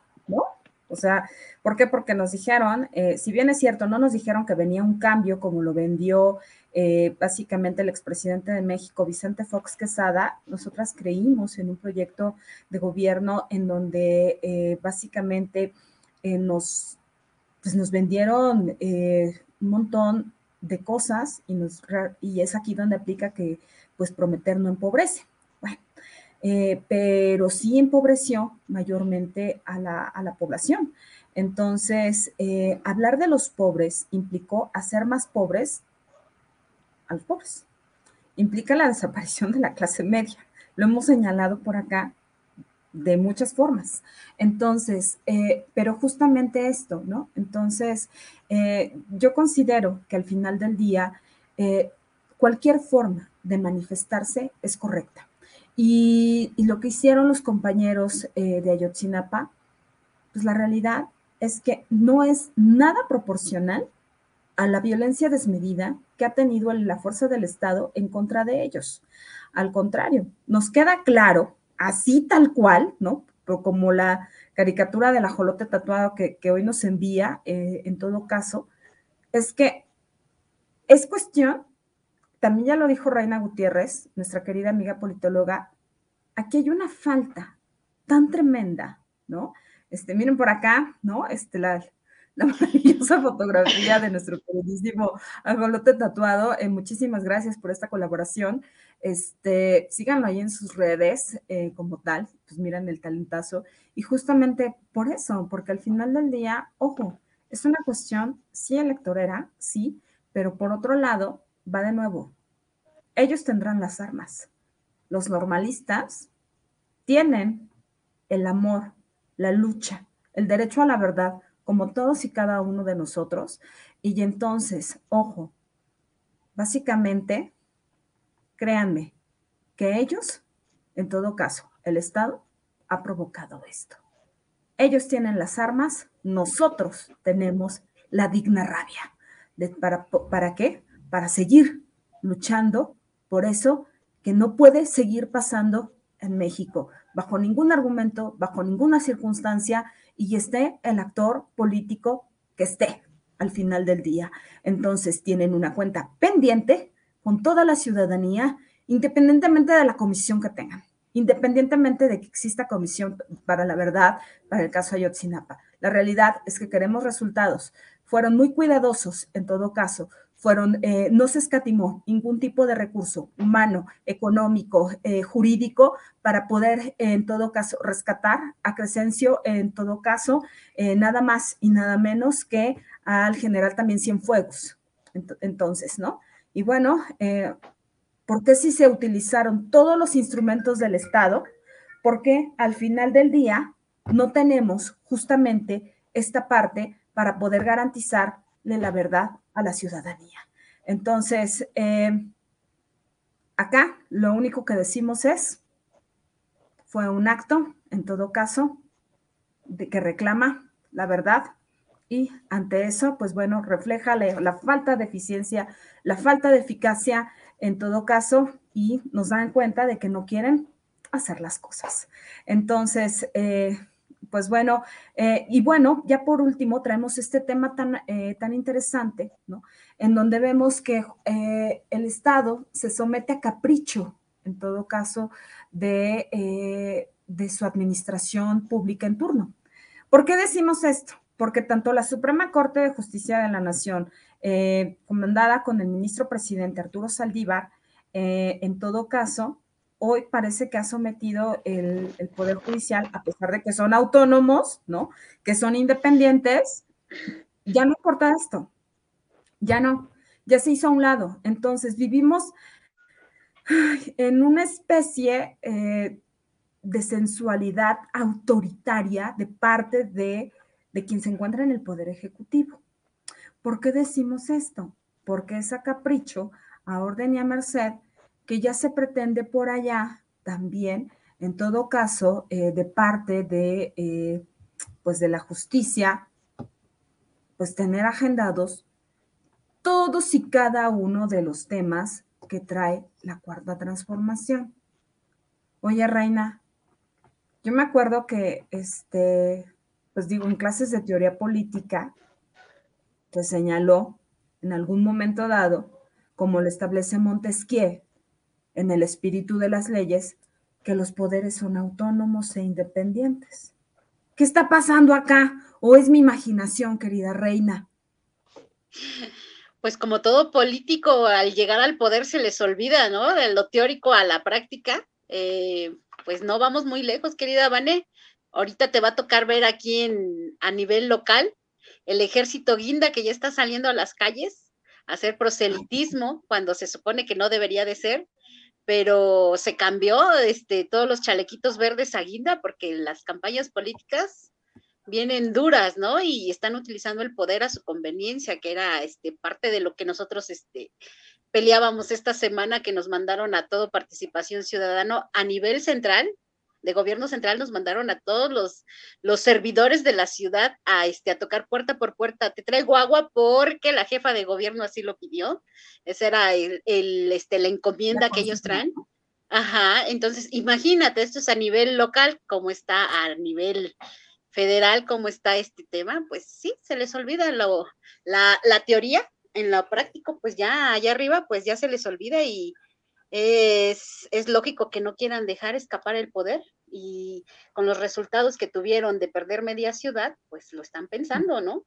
O sea, ¿por qué? Porque nos dijeron, eh, si bien es cierto, no nos dijeron que venía un cambio como lo vendió eh, básicamente el expresidente de México, Vicente Fox Quesada, nosotras creímos en un proyecto de gobierno en donde básicamente nos, pues nos vendieron un montón de cosas y, y es aquí donde aplica que pues prometer no empobrece. Eh, pero sí empobreció mayormente a la, población. Entonces, eh, hablar de los pobres implicó hacer más pobres a los pobres. Implica la (laughs) desaparición de la clase media. Lo hemos señalado por acá de muchas formas. Entonces, eh, pero justamente esto, ¿no? Entonces, yo considero que al final del día, cualquier forma de manifestarse es correcta. Y, lo que hicieron los compañeros de Ayotzinapa, pues la realidad es que no es nada proporcional a la violencia desmedida que ha tenido la fuerza del Estado en contra de ellos. Al contrario, nos queda claro así tal cual, ¿no? Pero como la caricatura del ajolote tatuado que, hoy nos envía, eh, en todo caso, es que es cuestión, también ya lo dijo Reina Gutiérrez, nuestra querida amiga politóloga, aquí hay una falta tan tremenda, ¿no? Este, miren por acá, ¿no? Este, la, (laughs) maravillosa fotografía de nuestro queridísimo Agolote Tatuado. Eh, muchísimas gracias por esta colaboración. Este, síganlo ahí en sus redes eh, como tal, pues miren el talentazo. Y justamente por eso, porque al final del día, ojo, es una cuestión, sí, electorera, sí, pero por otro lado, va de nuevo. Ellos tendrán las armas. Los normalistas tienen el amor, la lucha, el derecho a la verdad, como todos y cada uno de nosotros. Y entonces, ojo, básicamente, créanme, que ellos, en todo caso, el Estado, ha provocado esto. Ellos tienen las armas, nosotros tenemos la digna rabia. para, ¿Para qué? Para seguir luchando por eso que no puede seguir pasando en México, bajo ningún argumento, bajo ninguna circunstancia, y esté el actor político que esté al final del día. Entonces tienen una cuenta pendiente con toda la ciudadanía, independientemente de la comisión que tengan, independientemente de que exista comisión para la verdad, para el caso Ayotzinapa. La realidad es que queremos resultados. Fueron muy cuidadosos en todo caso fueron, eh, no se escatimó ningún tipo de recurso humano, económico, eh, jurídico para poder en todo caso rescatar a Crescencio, en todo caso, eh, nada más y nada menos que al general también Cienfuegos. Entonces, ¿no? Y bueno, ¿por qué si se utilizaron todos los instrumentos del Estado? Porque al final del día no tenemos justamente esta parte para poder garantizar la verdad a la ciudadanía. Entonces, eh, acá lo único que decimos es, fue un acto, en todo caso, de que reclama la verdad y ante eso, pues bueno, refleja la, falta de eficiencia, la falta de eficacia en todo caso y nos dan cuenta de que no quieren hacer las cosas. Entonces, eh, pues bueno, eh, y bueno, ya por último traemos este tema tan, eh, tan interesante, ¿no? En donde vemos que eh, el Estado se somete a capricho, en todo caso, de, de su administración pública en turno. ¿Por qué decimos esto? Porque tanto la Suprema Corte de Justicia de la Nación, comandada con el ministro presidente Arturo Saldívar, en todo caso, hoy parece que ha sometido el, Poder Judicial, a pesar de que son autónomos, ¿no? Que son independientes, ya no importa esto, ya no, ya se hizo a un lado. Entonces vivimos en una especie eh, de sensualidad autoritaria de parte de, de quien se encuentra en el Poder Ejecutivo. ¿Por qué decimos esto? Porque es a capricho, a orden y a merced que ya se pretende por allá también, en todo caso, eh, de parte de, eh, pues de la justicia, pues tener agendados todos y cada uno de los temas que trae la cuarta transformación. Oye, Reina, yo me acuerdo que, este, pues digo, en clases de teoría política, se señaló en algún momento dado, como lo establece Montesquieu, en el espíritu de las leyes que los poderes son autónomos e independientes. ¿Qué está pasando acá? ¿O es mi imaginación, querida reina? Pues como todo político, al llegar al poder se les olvida, ¿no? De lo teórico a la práctica. Eh, pues no vamos muy lejos, querida Vané. Ahorita te va a tocar ver aquí a nivel local el ejército guinda que ya está saliendo a las calles a hacer proselitismo cuando se supone que no debería de ser pero se cambió este, todos los chalequitos verdes a guinda porque las campañas políticas vienen duras, ¿no? Y están utilizando el poder a su conveniencia, que era este, parte de lo que nosotros este, peleábamos esta semana que nos mandaron a todo participación ciudadano a nivel central de gobierno central nos mandaron a todos los, los servidores de la ciudad a, este, a tocar puerta por puerta. Te traigo agua porque la jefa de gobierno así lo pidió. Esa era el, este, la encomienda que ellos traen. Ajá, entonces imagínate, esto es a nivel local, como está a nivel federal, como está este tema, pues sí, se les olvida lo, la, la teoría, en lo práctico, pues ya allá arriba, pues ya se les olvida y, es, es lógico que no quieran dejar escapar el poder y con los resultados que tuvieron de perder media ciudad, pues lo están pensando, ¿no?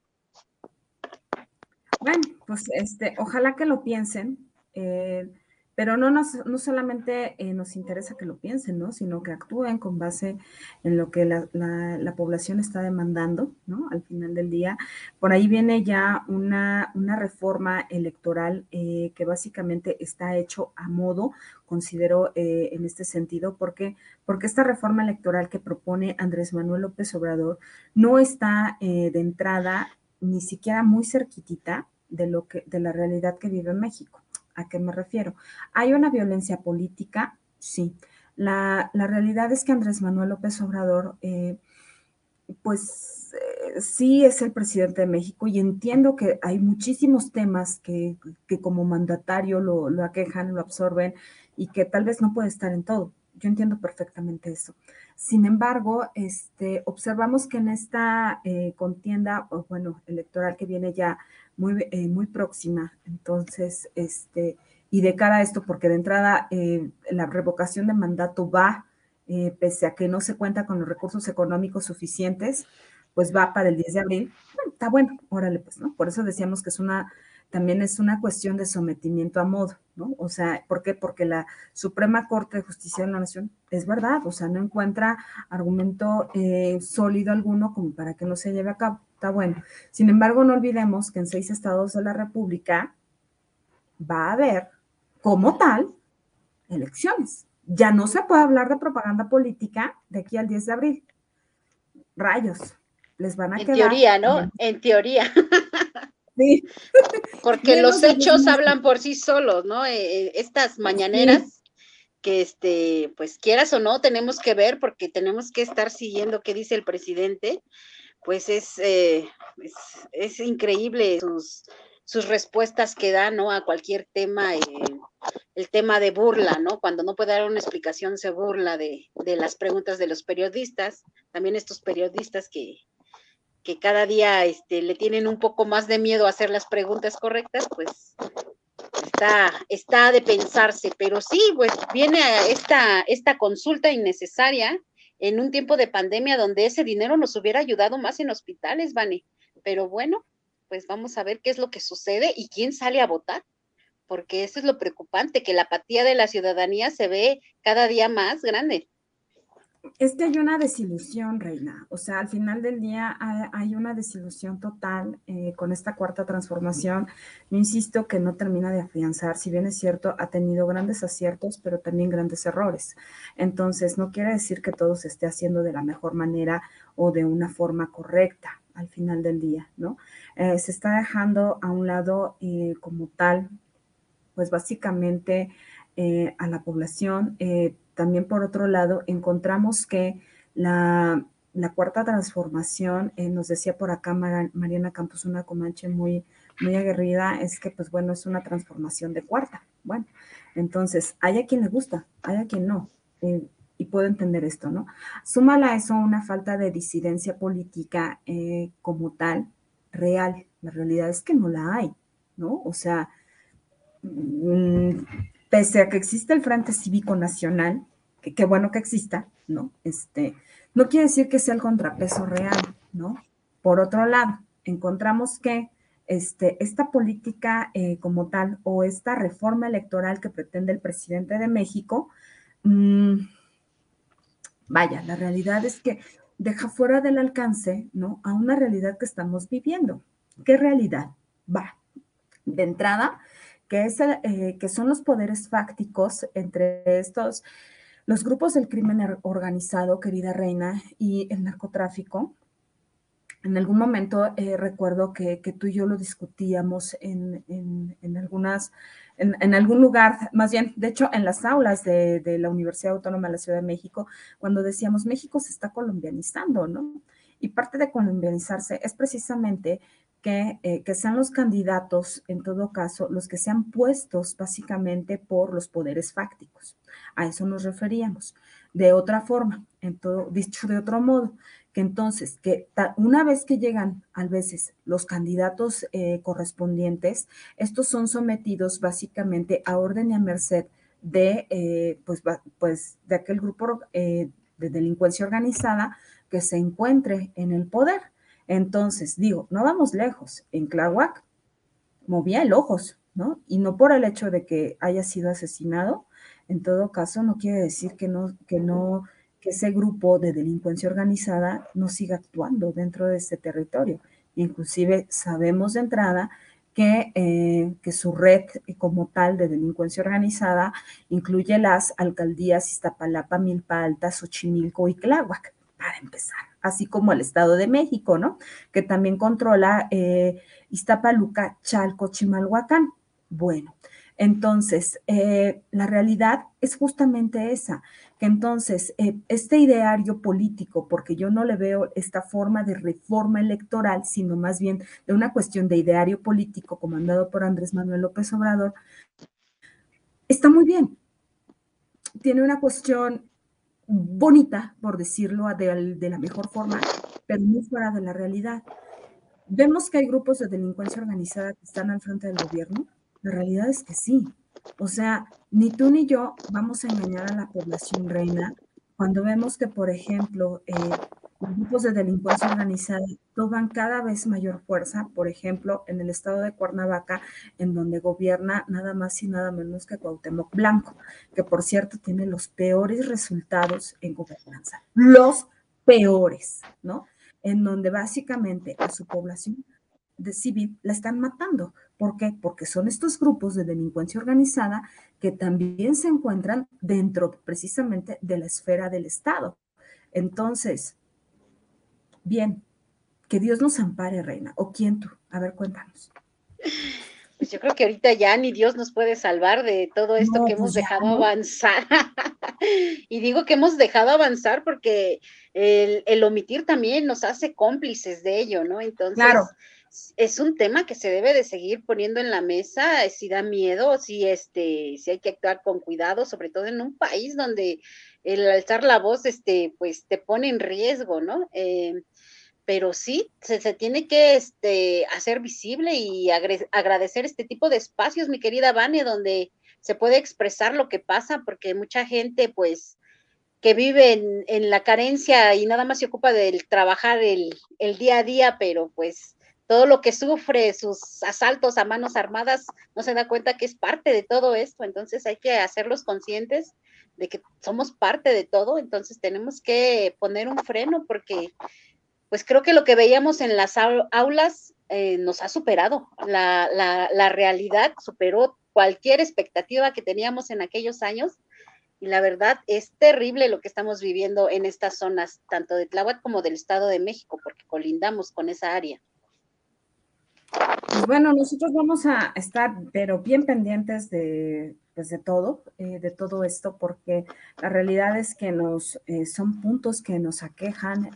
Bueno, pues este, ojalá que lo piensen. Eh, pero no, nos, no solamente eh, nos interesa que lo piensen, ¿no? Sino que actúen con base en lo que la, la, población está demandando, ¿no? Al final del día. Por ahí viene ya una, una reforma electoral eh, que básicamente está hecho a modo, considero eh, en este sentido, porque, porque esta reforma electoral que propone Andrés Manuel López Obrador no está de entrada ni siquiera muy cerquitita de lo que, de la realidad que vive México. ¿A qué me refiero? ¿Hay una violencia política? Sí. La, realidad es que Andrés Manuel López Obrador, eh, pues eh, sí es el presidente de México y entiendo que hay muchísimos temas que, como mandatario lo, lo, aquejan, lo absorben y que tal vez no puede estar en todo. Yo entiendo perfectamente eso. Sin embargo, este, observamos que en esta eh, contienda, o bueno, electoral que viene ya muy, eh, muy próxima. Entonces, este, y de cara a esto, porque de entrada eh, la revocación de mandato va, pese a que no se cuenta con los recursos económicos suficientes, pues va para el 10 de abril. Está bueno, órale, pues, ¿no? Por eso decíamos que es una, también es una cuestión de sometimiento a modo, ¿no? O sea, ¿por qué? Porque la Suprema Corte de Justicia de la Nación es verdad, o sea, no encuentra argumento sólido alguno como para que no se lleve a cabo está bueno. Sin embargo, no olvidemos que en seis estados de la República va a haber, como tal, elecciones. Ya no se puede hablar de propaganda política de aquí al 10 de abril. Rayos, les van a en quedar. En teoría, ¿no? En teoría. Sí. Porque los hechos hablan por sí solos, ¿no? Eh, eh, estas mañaneras que este, pues quieras o no, tenemos que ver porque tenemos que estar siguiendo qué dice el presidente pues eh, es, es, increíble sus, sus, respuestas que da, ¿no? A cualquier tema, eh, el tema de burla, ¿no? Cuando no puede dar una explicación, se burla de, de las preguntas de los periodistas, también estos periodistas que, que cada día este, le tienen un poco más de miedo a hacer las preguntas correctas, pues está, está de pensarse, pero sí, pues viene esta, esta consulta innecesaria en un tiempo de pandemia donde ese dinero nos hubiera ayudado más en hospitales, Vane. Pero bueno, pues vamos a ver qué es lo que sucede y quién sale a votar, porque eso es lo preocupante, que la apatía de la ciudadanía se ve cada día más grande. Es que hay una desilusión, Reina. O sea, al final del día hay, una desilusión total eh, con esta cuarta transformación. Yo insisto que no termina de afianzar, si bien es cierto, ha tenido grandes aciertos, pero también grandes errores. Entonces, no quiere decir que todo se esté haciendo de la mejor manera o de una forma correcta al final del día, ¿no? Eh, se está dejando a un lado eh, como tal, pues básicamente a la población también por otro lado, encontramos que la, cuarta transformación, eh, nos decía por acá Mariana Campos, una comanche muy, muy aguerrida, es que pues bueno, es una transformación de cuarta. Bueno, entonces, hay a quien le gusta, hay a quien no. Eh, y puedo entender esto, ¿no? Súmala a eso una falta de disidencia política eh, como tal, real. La realidad es que no la hay, ¿no? O sea, mm, pese a que existe el Frente Cívico Nacional, que qué bueno que exista, ¿no? Este, no quiere decir que sea el contrapeso real, ¿no? Por otro lado, encontramos que este, esta política eh, como tal o esta reforma electoral que pretende el presidente de México, mm, vaya, la realidad es que deja fuera del alcance, ¿no? A una realidad que estamos viviendo. ¿Qué realidad? Va. De entrada, que, es, eh, que son los poderes fácticos entre estos, los grupos del crimen organizado, querida reina, y el narcotráfico. En algún momento eh, recuerdo que, tú y yo lo discutíamos en, algunas, en, algún lugar, más bien, de hecho, en las aulas de, de la Universidad Autónoma de la Ciudad de México, cuando decíamos México se está colombianizando, ¿no? Y parte de colombianizarse es precisamente eh, que, sean los candidatos, en todo caso, los que sean puestos básicamente por los poderes fácticos. A eso nos referíamos. De otra forma, en todo, dicho de otro modo, que entonces, que una vez que llegan a veces los candidatos eh, correspondientes, estos son sometidos básicamente a orden y a merced de, eh, pues, pues, de aquel grupo de delincuencia organizada que se encuentre en el poder. Entonces, digo, no vamos lejos. En Tláhuac movía el ojos, ¿no? Y no por el hecho de que haya sido asesinado, en todo caso, no quiere decir que no, que no, que ese grupo de delincuencia organizada no siga actuando dentro de este territorio. Inclusive sabemos de entrada que, eh, que, su red como tal de delincuencia organizada incluye las alcaldías Iztapalapa, Milpa Alta, Xochimilco y Tláhuac, para empezar, así como el Estado de México, ¿no? Que también controla eh, Iztapaluca, Chalco, Chimalhuacán. Bueno, entonces, eh, la realidad es justamente esa, que entonces eh, este ideario político, porque yo no le veo esta forma de reforma electoral, sino más bien de una cuestión de ideario político comandado por Andrés Manuel López Obrador, está muy bien. Tiene una cuestión bonita, por decirlo de, la mejor forma, pero muy fuera de la realidad. Vemos que hay grupos de delincuencia organizada que están al frente del gobierno, la realidad es que sí. O sea, ni tú ni yo vamos a engañar a la población reina cuando vemos que, por ejemplo, eh, los grupos de delincuencia organizada toman cada vez mayor fuerza, por ejemplo, en el estado de Cuernavaca, en donde gobierna nada más y nada menos que Cuauhtémoc Blanco, que por cierto tiene los peores resultados en gobernanza, los peores, ¿no? En donde básicamente a su población de civil la están matando. ¿Por qué? Porque son estos grupos de delincuencia organizada que también se encuentran dentro precisamente de la esfera del Estado. Entonces, bien, que Dios nos ampare, reina. ¿O quién tú? A ver, cuéntanos. Pues yo creo que ahorita ya ni Dios nos puede salvar de todo esto que hemos pues dejado avanzar. (laughs) y digo que hemos dejado avanzar porque el, el, omitir también nos hace cómplices de ello, ¿no? Entonces, claro es un tema que se debe de seguir poniendo en la mesa, si da miedo, si este, si hay que actuar con cuidado, sobre todo en un país donde el alzar la voz, este, pues te pone en riesgo, ¿no? Eh, pero sí, se, tiene que este, hacer visible y agradecer este tipo de espacios, mi querida Vane, donde se puede expresar lo que pasa, porque mucha gente, pues, que vive en, la carencia y nada más se ocupa del trabajar el, el día a día, pero pues todo lo que sufre, sus asaltos a manos armadas, no se da cuenta que es parte de todo esto. Entonces hay que hacerlos conscientes de que somos parte de todo. Entonces tenemos que poner un freno porque, pues creo que lo que veíamos en las aulas eh, nos ha superado. La, la, realidad superó cualquier expectativa que teníamos en aquellos años. Y la verdad es terrible lo que estamos viviendo en estas zonas, tanto de Tláhuac como del Estado de México, porque colindamos con esa área. Pues bueno, nosotros vamos a estar, pero bien pendientes de, pues de todo, eh, de todo esto, porque la realidad es que nos eh, son puntos que nos aquejan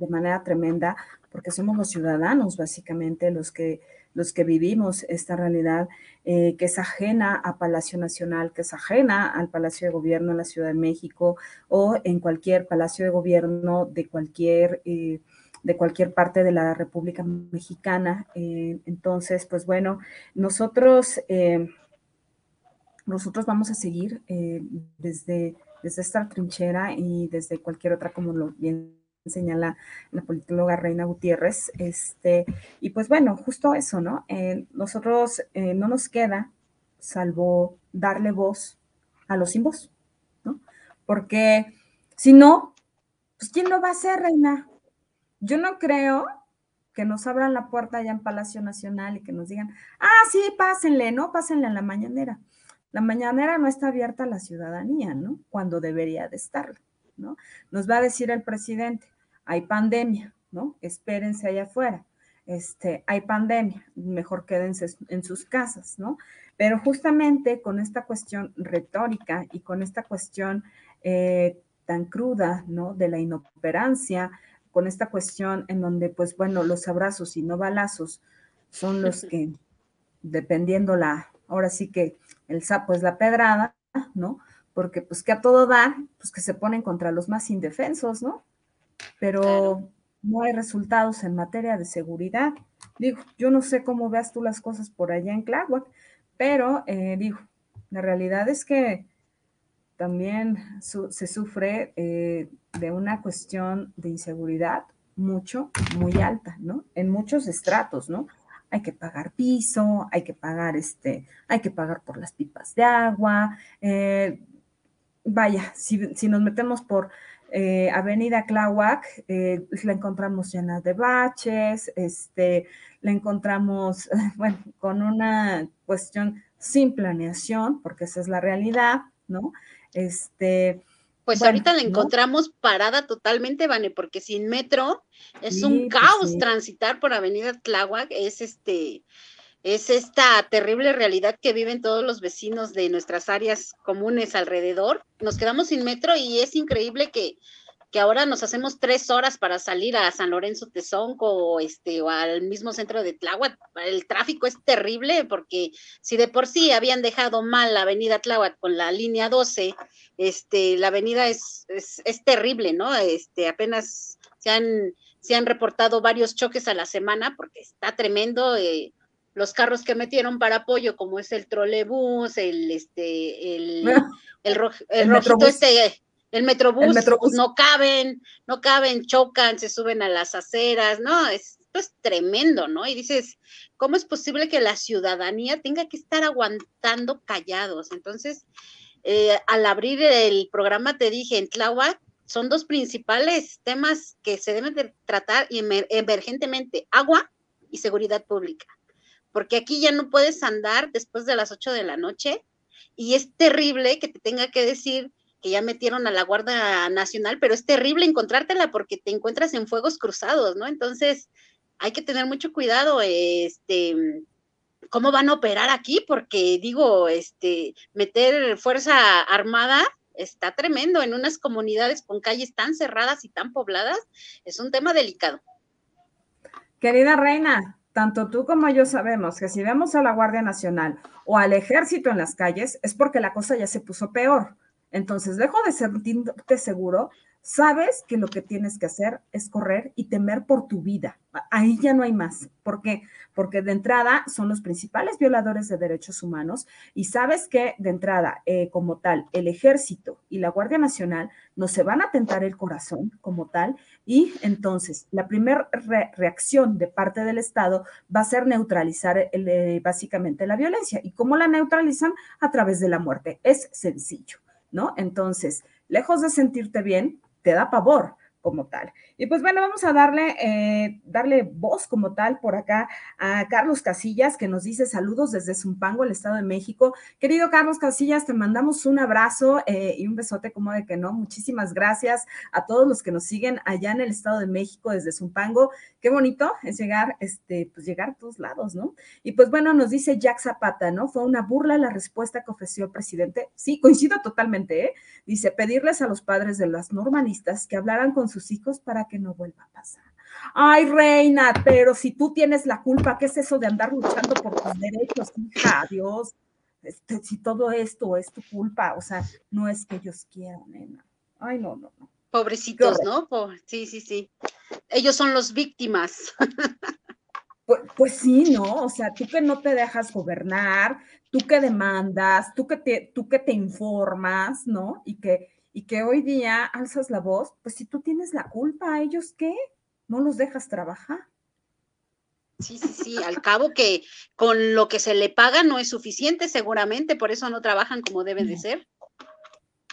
de manera tremenda, porque somos los ciudadanos, básicamente, los que los que vivimos esta realidad eh, que es ajena a Palacio Nacional, que es ajena al Palacio de Gobierno en la Ciudad de México o en cualquier Palacio de Gobierno de cualquier de cualquier parte de la República Mexicana. Eh, entonces, pues bueno, nosotros, eh, nosotros vamos a seguir eh, desde, desde esta trinchera y desde cualquier otra, como lo bien señala la politóloga Reina Gutiérrez. Este, y pues bueno, justo eso, ¿no? nosotros no nos queda salvo darle voz a los sin voz, ¿no? Porque si no, pues ¿quién lo va a hacer, Reina? Yo no creo que nos abran la puerta allá en Palacio Nacional y que nos digan, ah, sí, pásenle, ¿no? Pásenle a la mañanera. La mañanera no está abierta a la ciudadanía, ¿no? Cuando debería de estarlo, ¿no? Nos va a decir el presidente, hay pandemia, ¿no? Espérense allá afuera. Este, hay pandemia, mejor quédense en sus casas, ¿no? Pero justamente con esta cuestión retórica y con esta cuestión eh, tan cruda, ¿no? De la inoperancia, con esta cuestión en donde, pues bueno, los abrazos y no balazos son los que, (laughs) dependiendo la, ahora sí que el sapo es la pedrada, ¿no? Porque pues que a todo da, pues que se ponen contra los más indefensos, ¿no? Pero no hay resultados en materia de seguridad. Digo, yo no sé cómo veas tú las cosas por allá en Tláhuac, pero eh, digo, La realidad es que también se sufre eh, de una cuestión de inseguridad mucho, muy alta, ¿no? En muchos estratos, ¿no? Hay que pagar piso, hay que pagar este, hay que pagar por las pipas de agua. Eh, vaya, si, nos metemos por eh, Avenida Tláhuac, la encontramos llena de baches, este, la encontramos, (laughs) bueno, con una cuestión sin planeación, porque esa es la realidad, ¿no? Este, pues ahorita la encontramos parada totalmente, Vane, porque sin metro es un pues caos transitar por Avenida Tláhuac, es este, es esta terrible realidad que viven todos los vecinos de nuestras áreas comunes alrededor. Nos quedamos sin metro y es increíble que que ahora nos hacemos tres horas para salir a San Lorenzo Tezonco o, este, o al mismo centro de Tláhuac. El tráfico es terrible porque si de por sí habían dejado mal la avenida Tláhuac con la línea 12, este, la avenida es, es, terrible, ¿no? Este, apenas se han, se han reportado varios choques a la semana porque está tremendo. Eh, los carros que metieron para apoyo, como es el trolebús, el este, el, (laughs) el, el, rojito este, el metrobús, no caben, no caben, chocan, se suben a las aceras, ¿no? Esto es tremendo, ¿no? Y dices, ¿cómo es posible que la ciudadanía tenga que estar aguantando callados? Entonces, eh, al abrir el programa te dije, en Tláhuac son dos principales temas que se deben de tratar emergentemente, agua y seguridad pública. Porque aquí ya no puedes andar después de las 8 de la noche y es terrible que te tenga que decir que ya metieron a la Guardia Nacional, pero es terrible encontrártela porque te encuentras en fuegos cruzados, ¿no? Entonces, hay que tener mucho cuidado, este, cómo van a operar aquí, porque digo, este, meter fuerza armada está tremendo en unas comunidades con calles tan cerradas y tan pobladas, es un tema delicado. Querida reina, tanto tú como yo sabemos que si vemos a la Guardia Nacional o al ejército en las calles es porque la cosa ya se puso peor. Entonces, dejo de sentirte seguro, sabes que lo que tienes que hacer es correr y temer por tu vida. Ahí ya no hay más. ¿Por qué? Porque de entrada son los principales violadores de derechos humanos y sabes que de entrada, eh, como tal, el ejército y la Guardia Nacional no se van a tentar el corazón como tal y entonces la primera reacción de parte del Estado va a ser neutralizar eh, básicamente la violencia. ¿Y cómo la neutralizan? A través de la muerte. Es sencillo. ¿no? Entonces, lejos de sentirte bien, te da pavor como tal. Y pues bueno, vamos a darle, eh, darle voz como tal por acá a Carlos Casillas, que nos dice saludos desde Zumpango, el Estado de México. Querido Carlos Casillas, te mandamos un abrazo eh, y un besote como de que no. Muchísimas gracias a todos los que nos siguen allá en el Estado de México desde Zumpango. Qué bonito es llegar, este, pues llegar a todos lados, ¿no? Y pues bueno, nos dice Jack Zapata, ¿no? Fue una burla la respuesta que ofreció el presidente. Sí, coincido totalmente, ¿eh? Dice, pedirles a los padres de las normalistas que hablaran con sus hijos para que no vuelva a pasar. Ay, reina, pero si tú tienes la culpa, ¿qué es eso de andar luchando por tus derechos, hija? Dios, este, si todo esto es tu culpa, o sea, no es que ellos quieran, nena. Ay, no, no, no. Pobrecitos, ¿no? Sí, sí, sí. Ellos son los víctimas. (laughs) Pues, pues, sí, ¿no? O sea, tú que no te dejas gobernar, tú que demandas, tú que te, tú que te informas, ¿no? Y que, y que hoy día alzas la voz, pues si tú tienes la culpa, ¿ellos qué? ¿No los dejas trabajar? Sí, sí, sí, al cabo que con lo que se le paga no es suficiente seguramente, por eso no trabajan como deben de ser.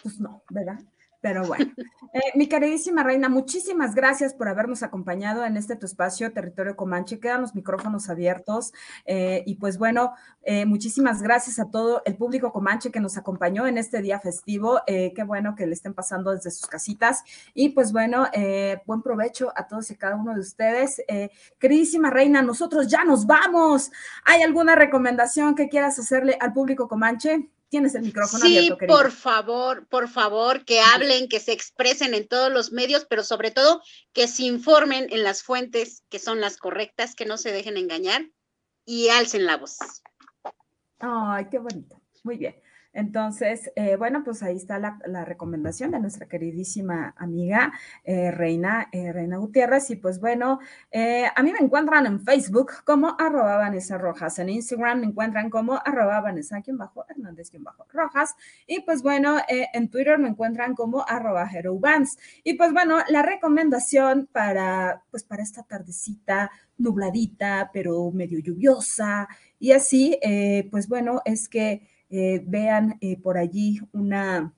Pues no, ¿verdad? Pero bueno, eh, mi queridísima reina, muchísimas gracias por habernos acompañado en este tu espacio, Territorio Comanche. Quedan los micrófonos abiertos. Eh, y pues bueno, eh, muchísimas gracias a todo el público Comanche que nos acompañó en este día festivo. qué bueno que le estén pasando desde sus casitas. Y pues bueno, buen provecho a todos y cada uno de ustedes. queridísima reina, nosotros ya nos vamos. ¿Hay alguna recomendación que quieras hacerle al público Comanche? Tienes el micrófono sí, abierto, Sí, por favor, por favor, que hablen, que se expresen en todos los medios, pero sobre todo que se informen en las fuentes que son las correctas, que no se dejen engañar y alcen la voz. Ay, qué bonito. Muy bien. Entonces, eh, bueno, pues ahí está la, recomendación de nuestra queridísima amiga eh, Reina, eh, Reina Gutiérrez. Y pues bueno, a mí me encuentran en Facebook como arroba Vanessa Rojas, en Instagram me encuentran como arroba Vanessa bajo Hernández bajo Rojas. Y pues bueno, en Twitter me encuentran como arroba Vans. Y pues bueno, la recomendación para, pues para esta tardecita nubladita, pero medio lluviosa y así, pues bueno, es que eh, vean eh, por allí una,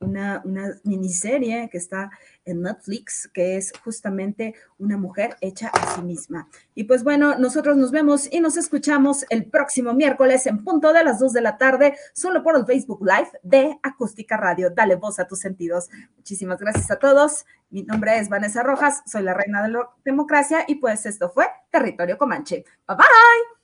una, una, miniserie que está en Netflix, que es justamente una mujer hecha a sí misma. Y pues bueno, nosotros nos vemos y nos escuchamos el próximo miércoles en punto de las 2 de la tarde, solo por el Facebook Live de Acústica Radio. Dale voz a tus sentidos. Muchísimas gracias a todos. Mi nombre es Vanessa Rojas, soy la reina de la democracia y pues esto fue Territorio Comanche. Bye bye.